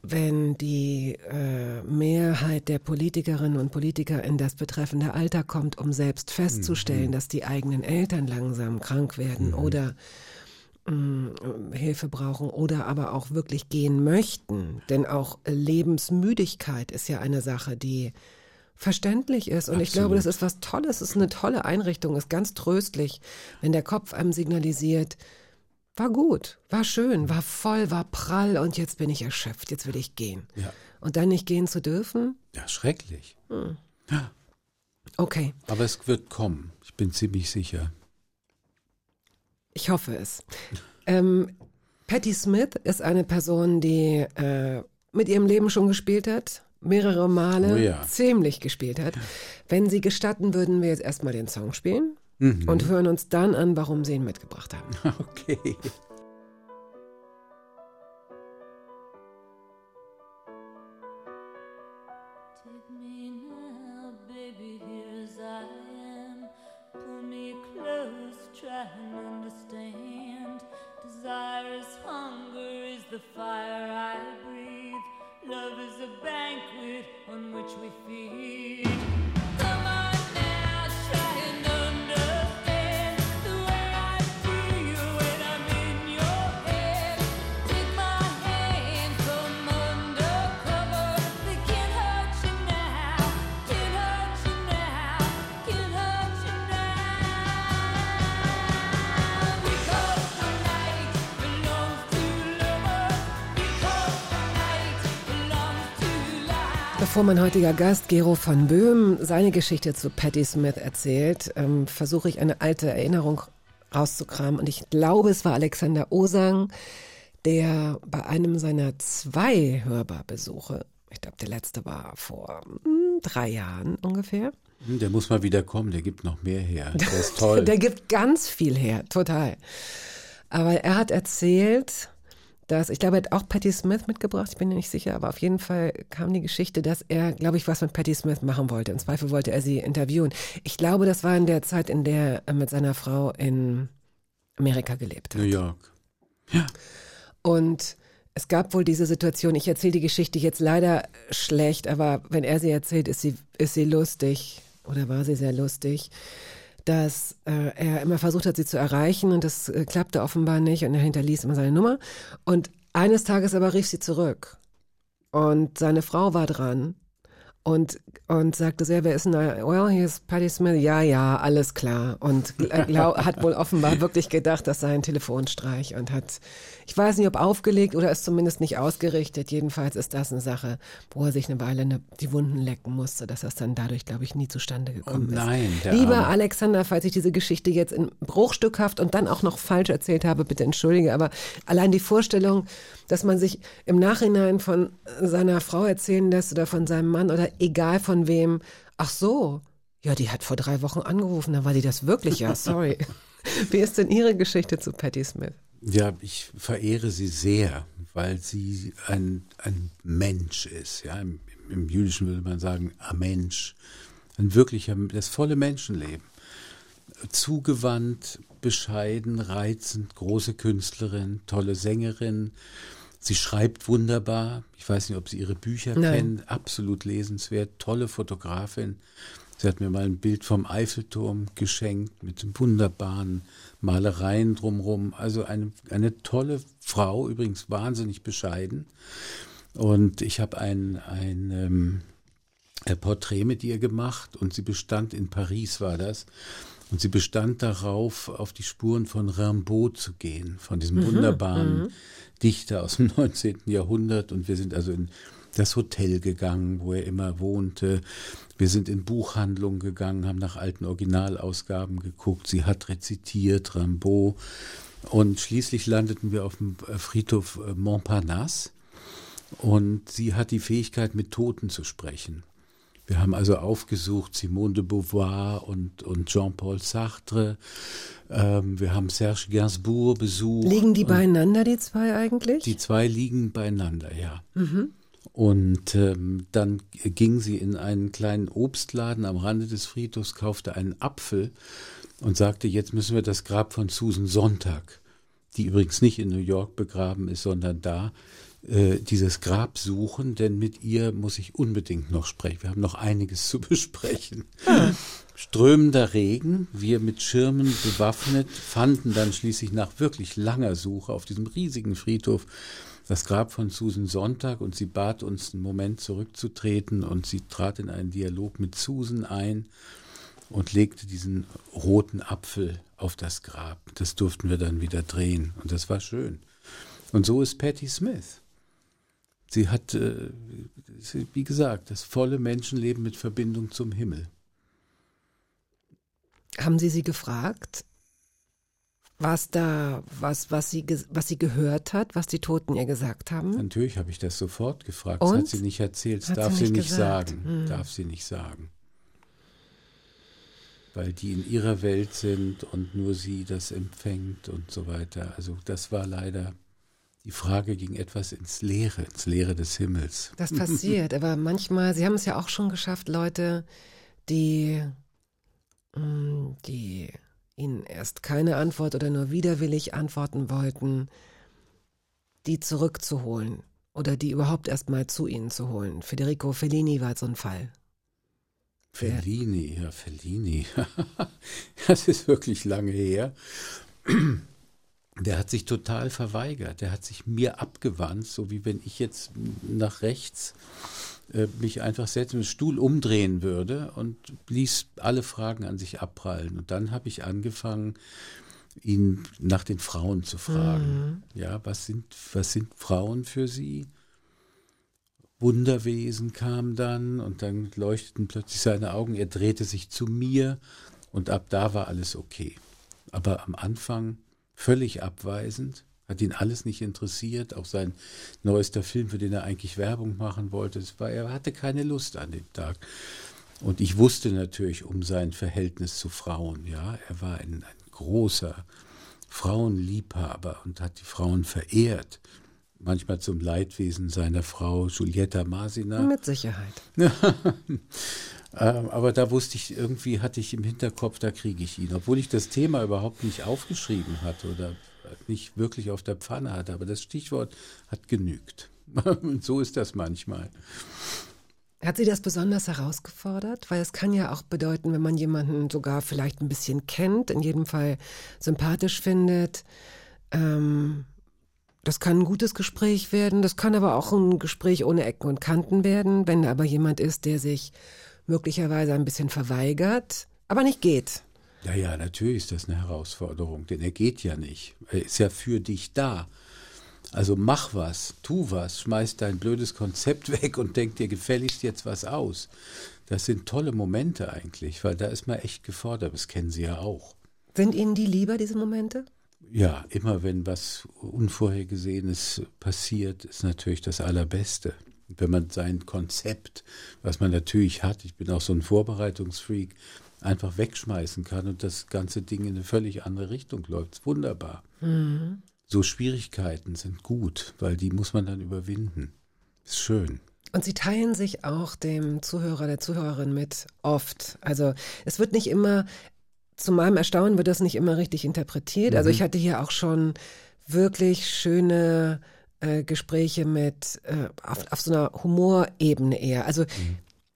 wenn die äh, Mehrheit der Politikerinnen und Politiker in das betreffende Alter kommt, um selbst festzustellen, dass die eigenen Eltern langsam krank werden oder mh, Hilfe brauchen oder aber auch wirklich gehen möchten. Denn auch Lebensmüdigkeit ist ja eine Sache, die verständlich ist. Und ich glaube, das ist was Tolles, es ist eine tolle Einrichtung, ist ganz tröstlich, wenn der Kopf einem signalisiert, war gut, war schön, war voll, war prall und jetzt bin ich erschöpft, jetzt will ich gehen. Ja, Und dann nicht gehen zu dürfen? ja schrecklich. Ja, Okay, aber es wird kommen. Ich bin ziemlich sicher. ich hoffe es. Ähm, Patti Smith ist eine Person, die äh, mit ihrem Leben schon gespielt hat, mehrere Male Oh ja. ziemlich gespielt hat. Wenn Sie gestatten, würden wir jetzt erstmal den Song spielen Mhm. und hören uns dann an, warum Sie ihn mitgebracht haben. Okay. Mein heutiger Gast Gero von Böhm seine Geschichte zu Patti Smith erzählt, ähm, versuche ich eine alte Erinnerung rauszukramen. Und ich glaube, es war Alexander Osang, der bei einem seiner zwei Hörbarbesuche, ich glaube, der letzte war vor hm, drei Jahren ungefähr, Hm, Der muss mal wieder kommen, der gibt noch mehr her. Der ist toll. Der gibt ganz viel her, total. Aber er hat erzählt, dass, ich glaube, er hat auch Patti Smith mitgebracht, ich bin mir nicht sicher, aber auf jeden Fall kam die Geschichte, dass er, glaube ich, was mit Patti Smith machen wollte. Im Zweifel wollte er sie interviewen. Ich glaube, das war in der Zeit, in der er mit seiner Frau in Amerika gelebt hat. New York. Und es gab wohl diese Situation, ich erzähle die Geschichte jetzt leider schlecht, aber wenn er sie erzählt, ist sie, ist sie lustig oder war sie sehr lustig, dass äh, er immer versucht hat, sie zu erreichen und das äh, klappte offenbar nicht und er hinterließ immer seine Nummer. Und eines Tages aber rief sie zurück und seine Frau war dran und, und sagte sehr, wer ist denn da? Well, hier ist Patti Smith. Ja, ja, alles klar. Und gl- glaub, hat wohl offenbar wirklich gedacht, das sei ein Telefonstreich und hat, ich weiß nicht, ob aufgelegt oder ist zumindest nicht ausgerichtet. Jedenfalls ist das eine Sache, wo er sich eine Weile eine, die Wunden lecken musste, dass das dann dadurch, glaube ich, nie zustande gekommen Oh ist. nein, der Lieber Arme. Alexander, falls ich diese Geschichte jetzt in bruchstückhaft und dann auch noch falsch erzählt habe, bitte entschuldige, aber allein die Vorstellung, dass man sich im Nachhinein von seiner Frau erzählen lässt oder von seinem Mann oder egal von wem, ach so, ja, die hat vor drei Wochen angerufen, dann war die das wirklich, ja, sorry. Wie ist denn Ihre Geschichte zu Patti Smith? Ja, ich verehre sie sehr, weil sie ein, ein Mensch ist. Ja, im, im Jüdischen würde man sagen, ein Mensch. Ein wirklicher, das volle Menschenleben. Zugewandt, bescheiden, reizend, große Künstlerin, tolle Sängerin. Sie schreibt wunderbar. Ich weiß nicht, ob Sie ihre Bücher Nein. kennen. Absolut lesenswert. Tolle Fotografin. Sie hat mir mal ein Bild vom Eiffelturm geschenkt mit wunderbaren Malereien drumherum. Also eine, eine tolle Frau, übrigens wahnsinnig bescheiden. Und ich habe ein, ein ähm, ein Porträt mit ihr gemacht und sie bestand in Paris war das und sie bestand darauf auf die Spuren von Rimbaud zu gehen von diesem wunderbaren Dichter aus dem 19. Jahrhundert und wir sind also in das Hotel gegangen, wo er immer wohnte. Wir sind in Buchhandlungen gegangen, haben nach alten Originalausgaben geguckt. Sie hat rezitiert Rimbaud und schließlich landeten wir auf dem Friedhof Montparnasse und sie hat die Fähigkeit, mit Toten zu sprechen. Wir haben also aufgesucht Simone de Beauvoir und, und Jean-Paul Sartre. Ähm, wir haben Serge Gainsbourg besucht. Liegen die beieinander, die zwei eigentlich? Die zwei liegen beieinander, ja. Und ähm, dann ging sie in einen kleinen Obstladen am Rande des Friedhofs, kaufte einen Apfel und sagte, jetzt müssen wir das Grab von Susan Sonntag, die übrigens nicht in New York begraben ist, sondern da, äh, dieses Grab suchen, denn mit ihr muss ich unbedingt noch sprechen. Wir haben noch einiges zu besprechen. Strömender Regen, wir mit Schirmen bewaffnet, fanden dann schließlich nach wirklich langer Suche auf diesem riesigen Friedhof das Grab von Susan Sonntag und sie bat uns einen Moment zurückzutreten und sie trat in einen Dialog mit Susan ein und legte diesen roten Apfel auf das Grab. Das durften wir dann wieder drehen und das war schön. Und so ist Patti Smith. Sie hat, äh, sie- wie gesagt, das volle Menschenleben mit Verbindung zum Himmel. Haben Sie sie gefragt, was da, was, was sie, was sie gehört hat, was die Toten ihr gesagt haben? Natürlich habe ich das sofort gefragt. Das Und? hat sie nicht erzählt. Das Hat darf sie sie nicht nicht gesagt. sagen. Hm. Darf sie nicht sagen. Weil die in ihrer Welt sind und nur sie das empfängt und so weiter. Also das war leider, die Frage ging etwas ins Leere, ins Leere des Himmels. Das passiert, aber manchmal, Sie haben es ja auch schon geschafft, Leute, die, mm, die Ihnen erst keine Antwort oder nur widerwillig antworten wollten, die zurückzuholen oder die überhaupt erst mal zu Ihnen zu holen. Federico Fellini war so ein Fall. Fellini, ja, Fellini. das ist wirklich lange her. Der hat sich total verweigert. Der hat sich mir abgewandt, so wie wenn ich jetzt nach rechts äh, mich einfach setzen, den Stuhl umdrehen würde und ließ alle Fragen an sich abprallen. Und dann habe ich angefangen, ihn nach den Frauen zu fragen. Ja, was sind, was sind Frauen für sie? Wunderwesen kam dann und dann leuchteten plötzlich seine Augen. Er drehte sich zu mir und ab da war alles okay. Aber am Anfang völlig abweisend, hat ihn alles nicht interessiert, auch sein neuester Film, für den er eigentlich Werbung machen wollte. Es war, er hatte keine Lust an dem Tag. Und ich wusste natürlich um sein Verhältnis zu Frauen. Ja, er war ein, ein großer Frauenliebhaber und hat die Frauen verehrt. Manchmal zum Leidwesen seiner Frau Giulietta Masina. Mit Sicherheit. Ähm, aber da wusste ich, irgendwie hatte ich im Hinterkopf, da kriege ich ihn. Obwohl ich das Thema überhaupt nicht aufgeschrieben hatte oder nicht wirklich auf der Pfanne hatte. Aber das Stichwort hat genügt. Und so ist das manchmal. Hat Sie das besonders herausgefordert? Weil es kann ja auch bedeuten, wenn man jemanden sogar vielleicht ein bisschen kennt, in jedem Fall sympathisch findet. Ähm, das kann ein gutes Gespräch werden, das kann aber auch ein Gespräch ohne Ecken und Kanten werden, wenn aber jemand ist, der sich möglicherweise ein bisschen verweigert, aber nicht geht. Ja, ja, natürlich ist das eine Herausforderung, denn er geht ja nicht. Er ist ja für dich da. Also mach was, tu was, schmeiß dein blödes Konzept weg und denk dir gefälligst jetzt was aus. Das sind tolle Momente eigentlich, weil da ist man echt gefordert. Das kennen Sie ja auch. Sind Ihnen die lieber, diese Momente? Ja, immer wenn was Unvorhergesehenes passiert, ist natürlich das Allerbeste. Wenn man sein Konzept, was man natürlich hat, ich bin auch so ein Vorbereitungsfreak, einfach wegschmeißen kann und das ganze Ding in eine völlig andere Richtung läuft. Wunderbar. So Schwierigkeiten sind gut, weil die muss man dann überwinden. Ist schön. Und sie teilen sich auch dem Zuhörer, der Zuhörerin mit oft. Also es wird nicht immer, zu meinem Erstaunen wird das nicht immer richtig interpretiert. Also ich hatte hier auch schon wirklich schöne äh, Gespräche mit, äh, auf, auf so einer Humorebene eher. Also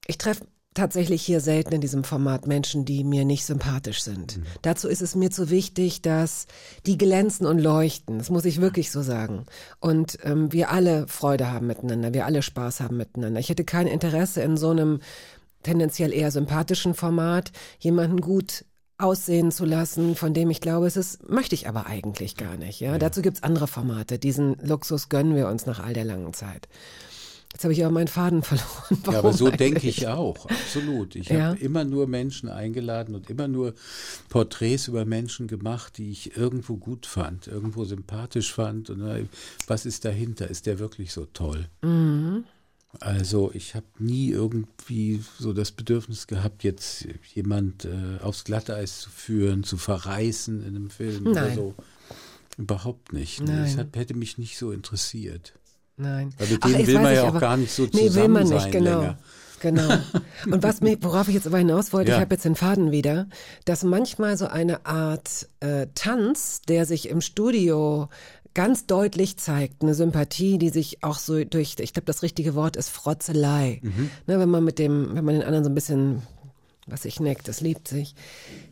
ich treffe tatsächlich hier selten in diesem Format Menschen, die mir nicht sympathisch sind. Dazu ist es mir zu wichtig, dass die glänzen und leuchten. Das muss ich wirklich so sagen. Und ähm, wir alle Freude haben miteinander, wir alle Spaß haben miteinander. Ich hätte kein Interesse in so einem tendenziell eher sympathischen Format, jemanden gut aussehen zu lassen, von dem ich glaube, es ist, möchte ich aber eigentlich gar nicht. Ja, dazu gibt's andere Formate. Diesen Luxus gönnen wir uns nach all der langen Zeit. Jetzt habe ich aber meinen Faden verloren. Ja, aber Warum so denke ich auch, absolut. Ich Ja. habe immer nur Menschen eingeladen und immer nur Porträts über Menschen gemacht, die ich irgendwo gut fand, irgendwo sympathisch fand. Und äh, was ist dahinter? Ist der wirklich so toll? Mhm. Also ich habe nie irgendwie so das Bedürfnis gehabt, jetzt jemand äh, aufs Glatteis zu führen, zu verreißen in einem Film oder Nein. so. Überhaupt nicht. Nein. Das hat, hätte mich nicht so interessiert. Nein. Weil mit denen will man ja auch aber- gar nicht so Nee, will zusammen man nicht, sein genau. länger. Genau. Und was mir, worauf ich jetzt aber hinaus wollte, Ja. ich habe jetzt den Faden wieder, dass manchmal so eine Art äh, Tanz, der sich im Studio ganz deutlich zeigt, eine Sympathie, die sich auch so durch, ich glaube, das richtige Wort ist Frotzelei. Mhm. Ne, wenn man mit dem, wenn man den anderen so ein bisschen, was sich neckt, das liebt sich,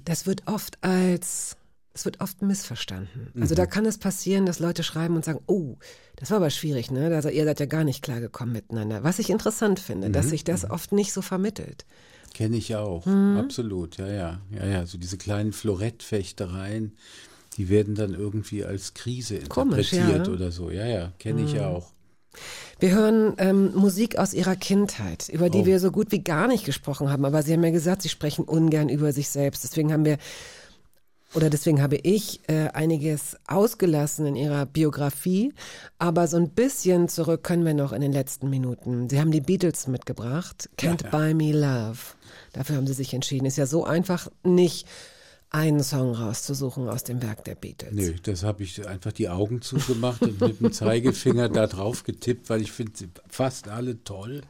das wird oft als es wird oft missverstanden. Also Mhm. da kann es passieren, dass Leute schreiben und sagen, oh, das war aber schwierig, ne? Also ihr seid ja gar nicht klargekommen miteinander. Was ich interessant finde, Mhm. dass sich das oft nicht so vermittelt. Kenne ich auch, Mhm. absolut, ja, ja, ja, ja, so diese kleinen Florettfechtereien, die werden dann irgendwie als Krise Komisch, interpretiert ja. oder so, ja, ja, kenne ich auch. Wir hören ähm, Musik aus ihrer Kindheit, über die Oh. wir so gut wie gar nicht gesprochen haben. Aber Sie haben ja gesagt, Sie sprechen ungern über sich selbst. Deswegen haben wir oder deswegen habe ich äh, einiges ausgelassen in ihrer Biografie, aber so ein bisschen zurück können wir noch in den letzten Minuten. Sie haben die Beatles mitgebracht, Can't Buy Me Love. Dafür haben sie sich entschieden. Ist ja so einfach nicht einen Song rauszusuchen aus dem Werk der Beatles. Nö, das habe ich einfach die Augen zugemacht und mit dem Zeigefinger da drauf getippt, weil ich finde fast alle toll.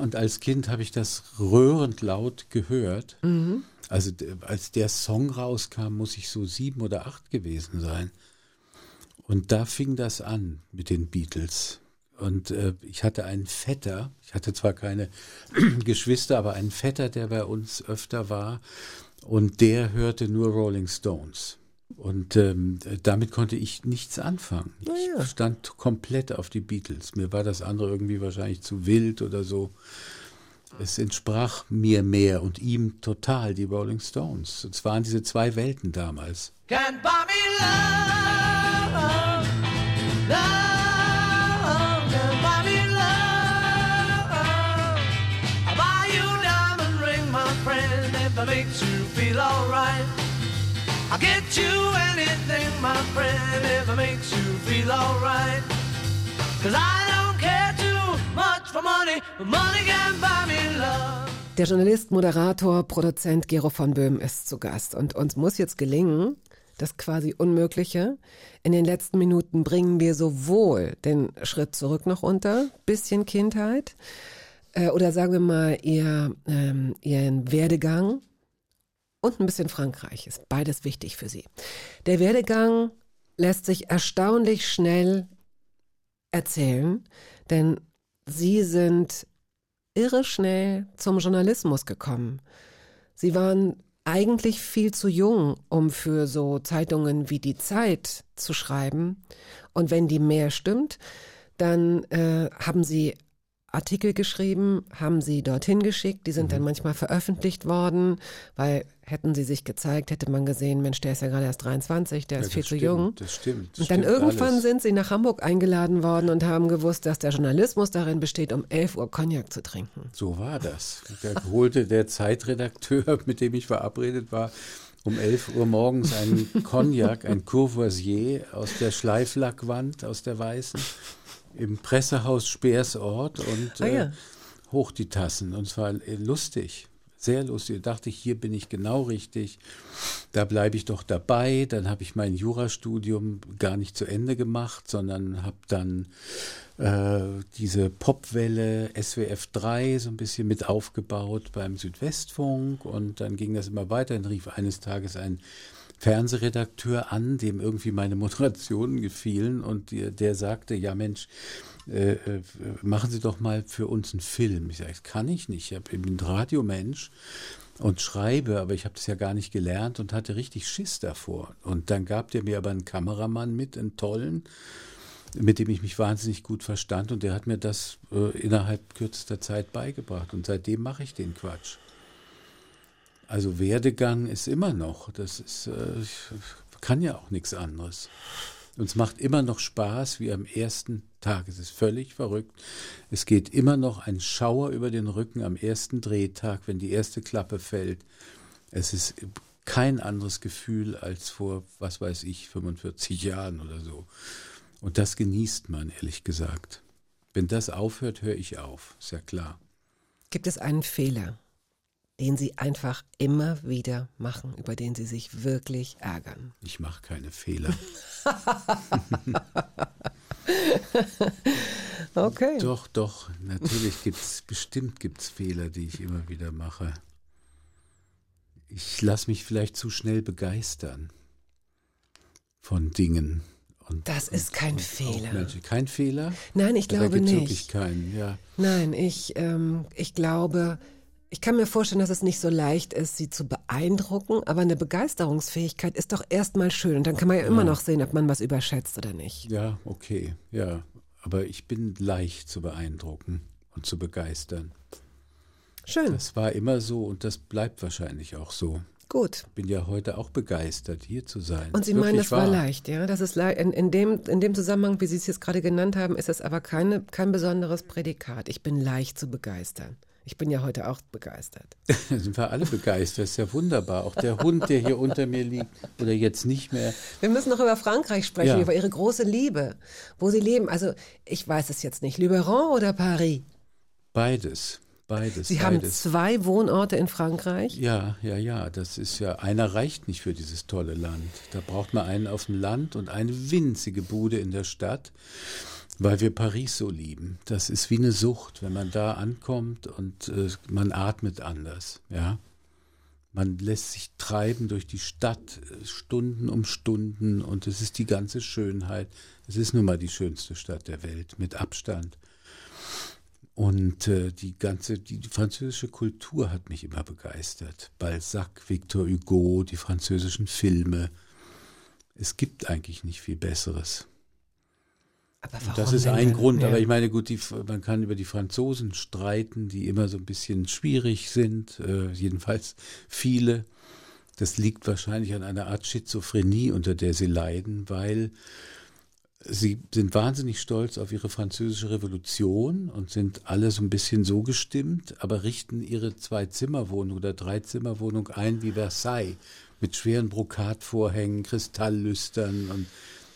Und als Kind habe ich das rührend laut gehört. Also d- als der Song rauskam, muss ich so sieben oder acht gewesen sein. Und da fing das an mit den Beatles. Und äh, ich hatte einen Vetter, ich hatte zwar keine Geschwister, aber einen Vetter, der bei uns öfter war. Und der hörte nur Rolling Stones. Und ähm, damit konnte ich nichts anfangen. Ich stand komplett auf die Beatles. Mir war das andere irgendwie wahrscheinlich zu wild oder so. Es entsprach mir mehr und ihm total, die Rolling Stones. Es waren diese zwei Welten damals. Can't buy me love, love, it makes you feel alright. I'll get you anything, my friend, if it makes you feel alright. Cause I don't care too much for money, but money can buy me love. Der Journalist, Moderator, Produzent Gero von Böhm ist zu Gast und uns muss jetzt gelingen, das quasi Unmögliche. In den letzten Minuten bringen wir sowohl den Schritt zurück noch unter, bisschen Kindheit, äh, oder sagen wir mal ihr, ähm, ihren Werdegang und ein bisschen Frankreich. Ist beides wichtig für sie. Der Werdegang lässt sich erstaunlich schnell erzählen, denn sie sind irre schnell zum Journalismus gekommen. Sie waren eigentlich viel zu jung, um für so Zeitungen wie die Zeit zu schreiben. Und wenn die mehr stimmt, dann äh, haben sie Artikel geschrieben, haben sie dorthin geschickt, die sind dann manchmal veröffentlicht worden, weil hätten sie sich gezeigt, hätte man gesehen, Mensch, der ist ja gerade erst 23, der ist Ja, viel das zu stimmt, jung. Das stimmt. das Und dann stimmt irgendwann alles. sind sie nach Hamburg eingeladen worden und haben gewusst, dass der Journalismus darin besteht, um 11 Uhr Cognac zu trinken. So war das. Da holte der Zeitredakteur, mit dem ich verabredet war, um 11 Uhr morgens einen Cognac, ein Courvoisier aus der Schleiflackwand, aus der weißen, im Pressehaus Speersort und Ah, ja. äh, hoch die Tassen. Und zwar äh, lustig, sehr lustig. Da dachte ich, hier bin ich genau richtig. Da bleibe ich doch dabei. Dann habe ich mein Jurastudium gar nicht zu Ende gemacht, sondern habe dann äh, diese Popwelle SWF 3 so ein bisschen mit aufgebaut beim Südwestfunk und dann ging das immer weiter. Dann rief eines Tages ein Fernsehredakteur an, dem irgendwie meine Moderationen gefielen und der, der sagte, ja Mensch, äh, äh, machen Sie doch mal für uns einen Film. Ich sage, das kann ich nicht. Ich bin ein Radiomensch und schreibe, aber ich habe das ja gar nicht gelernt und hatte richtig Schiss davor. Und dann gab der mir aber einen Kameramann mit, einen tollen, mit dem ich mich wahnsinnig gut verstand und der hat mir das äh, innerhalb kürzester Zeit beigebracht und seitdem mache ich den Quatsch. Also Werdegang ist immer noch, das ist, äh, kann ja auch nichts anderes. Und es macht immer noch Spaß, wie am ersten Tag. Es ist völlig verrückt. Es geht immer noch ein Schauer über den Rücken am ersten Drehtag, wenn die erste Klappe fällt. Es ist kein anderes Gefühl als vor, was weiß ich, 45 Jahren oder so. Und das genießt man, ehrlich gesagt. Wenn das aufhört, höre ich auf. Ist ja klar. Gibt es einen Fehler, den Sie einfach immer wieder machen, über den Sie sich wirklich ärgern? Ich mache keine Fehler. Okay. Doch, doch, natürlich gibt's, bestimmt gibt's Fehler, die ich immer wieder mache. Ich lasse mich vielleicht zu schnell begeistern von Dingen. Und, Das ist kein und Fehler. Menschen. Kein Fehler? Nein, ich Da glaube gibt's nicht. wirklich keinen, ja. Nein, ich, ähm, ich glaube, ich kann mir vorstellen, dass es nicht so leicht ist, sie zu beeindrucken, aber eine Begeisterungsfähigkeit ist doch erstmal schön. Und dann kann man ja immer noch sehen, ob man was überschätzt oder nicht. Ja, okay, ja. Aber ich bin leicht zu beeindrucken und zu begeistern. Schön, Das war immer so und das bleibt wahrscheinlich auch so. gut. Bin ja heute auch begeistert, hier zu sein. Und Sie Wirklich meinen, das war leicht, ja? Das ist lei- in, in, dem, in dem Zusammenhang, wie Sie es jetzt gerade genannt haben, ist es aber keine, kein besonderes Prädikat. Ich bin leicht zu begeistern. Ich bin ja heute auch begeistert. Da sind wir alle begeistert. Das ist ja wunderbar. Auch der Hund, der hier unter mir liegt oder jetzt nicht mehr. Wir müssen noch über Frankreich sprechen, Ja. über Ihre große Liebe, wo Sie leben. Also, ich weiß es jetzt nicht. Luberon oder Paris? Beides. Beides. Sie haben beides. zwei Wohnorte in Frankreich. Ja, ja, ja. Das ist ja, einer reicht nicht für dieses tolle Land. Da braucht man einen auf dem Land und eine winzige Bude in der Stadt, weil wir Paris so lieben. Das ist wie eine Sucht, wenn man da ankommt und äh, man atmet anders, ja. Man lässt sich treiben durch die Stadt, äh, Stunden um Stunden und es ist die ganze Schönheit. Es ist nun mal die schönste Stadt der Welt, mit Abstand. Und äh, die ganze, die, die französische Kultur hat mich immer begeistert. Balzac, Victor Hugo, die französischen Filme. Es gibt eigentlich nicht viel Besseres. Das ist ein? Grund, Ja. aber ich meine, gut, die, man kann über die Franzosen streiten, die immer so ein bisschen schwierig sind, äh, jedenfalls viele. Das liegt wahrscheinlich an einer Art Schizophrenie, unter der sie leiden, weil sie sind wahnsinnig stolz auf ihre französische Revolution und sind alle so ein bisschen so gestimmt, aber richten ihre Zwei-Zimmer-Wohnung oder Drei-Zimmer-Wohnung ein wie Versailles mit schweren Brokatvorhängen, Kristalllüstern und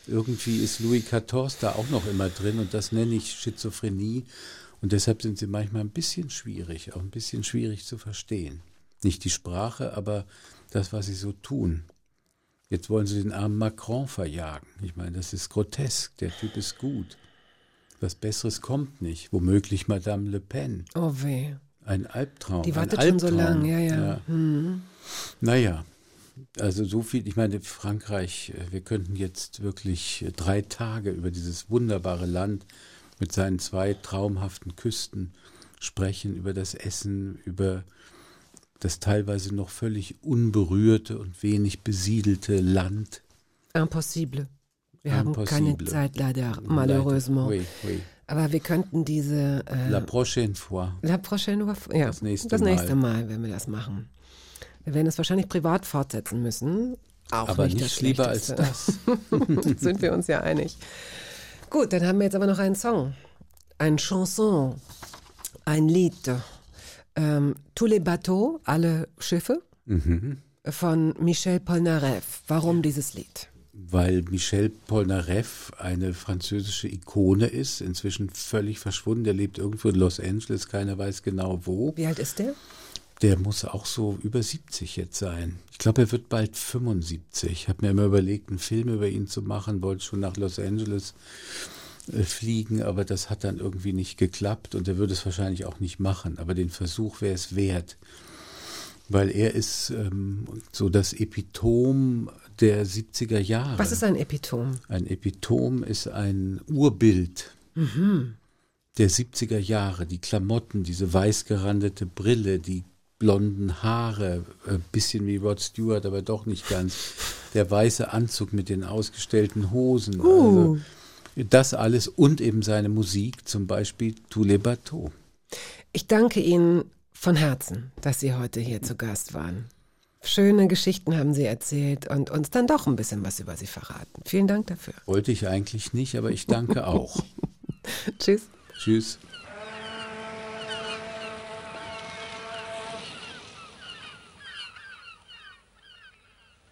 irgendwie ist Louis XIV da auch noch immer drin und das nenne ich Schizophrenie und deshalb sind sie manchmal ein bisschen schwierig, auch ein bisschen schwierig zu verstehen. Nicht die Sprache, aber das, was sie so tun. Jetzt wollen sie den armen Macron verjagen. Ich meine, das ist grotesk. Der Typ ist gut. Was Besseres kommt nicht. Womöglich Madame Le Pen. Oh weh. Ein Albtraum. Die wartet schon so Albtraum. lang, ja, ja. Hm. Naja, also so viel, ich meine, Frankreich, äh, wir könnten jetzt wirklich äh, drei Tage über dieses wunderbare Land mit seinen zwei traumhaften Küsten sprechen, über das Essen, über das teilweise noch völlig unberührte und wenig besiedelte Land. Impossible. Wir haben keine Impossible. Zeit leider, malheureusement. Oui, oui. Aber wir könnten diese äh, La prochaine fois. La prochaine fois, ja, Das nächste das Mal. nächste Mal, wenn wir das machen. Wir werden es wahrscheinlich privat fortsetzen müssen. Auch Aber nicht nichts das lieber als das. Sind wir uns ja einig. Gut, dann haben wir jetzt aber noch einen Song. Ein Chanson. Ein Lied. Ähm, Tous les bateaux, alle Schiffe. Mhm. Von Michel Polnareff. Warum dieses Lied? weil Michel Polnareff eine französische Ikone ist, inzwischen völlig verschwunden. Der lebt irgendwo in Los Angeles, keiner weiß genau wo. Wie alt ist der? Der muss auch so über 70 jetzt sein. Ich glaube, er wird bald 75. Ich habe mir immer überlegt, einen Film über ihn zu machen, wollte schon nach Los Angeles äh, fliegen, aber das hat dann irgendwie nicht geklappt und er würde es wahrscheinlich auch nicht machen. Aber den Versuch wäre es wert, weil er ist ähm, so das Epitom der 70er Jahre. Was ist ein Epitom? Ein Epitom ist ein Urbild der 70er Jahre. Die Klamotten, diese weiß gerandete Brille, die blonden Haare, ein bisschen wie Rod Stewart, aber doch nicht ganz. Der weiße Anzug mit den ausgestellten Hosen. Also, das alles und eben seine Musik, zum Beispiel Tous les bateaux. Ich danke Ihnen von Herzen, dass Sie heute hier zu Gast waren. Schöne Geschichten haben Sie erzählt und uns dann doch ein bisschen was über Sie verraten. Vielen Dank dafür. Wollte ich eigentlich nicht, aber ich danke auch. Tschüss. Tschüss. Je te donnerai tous les bateaux.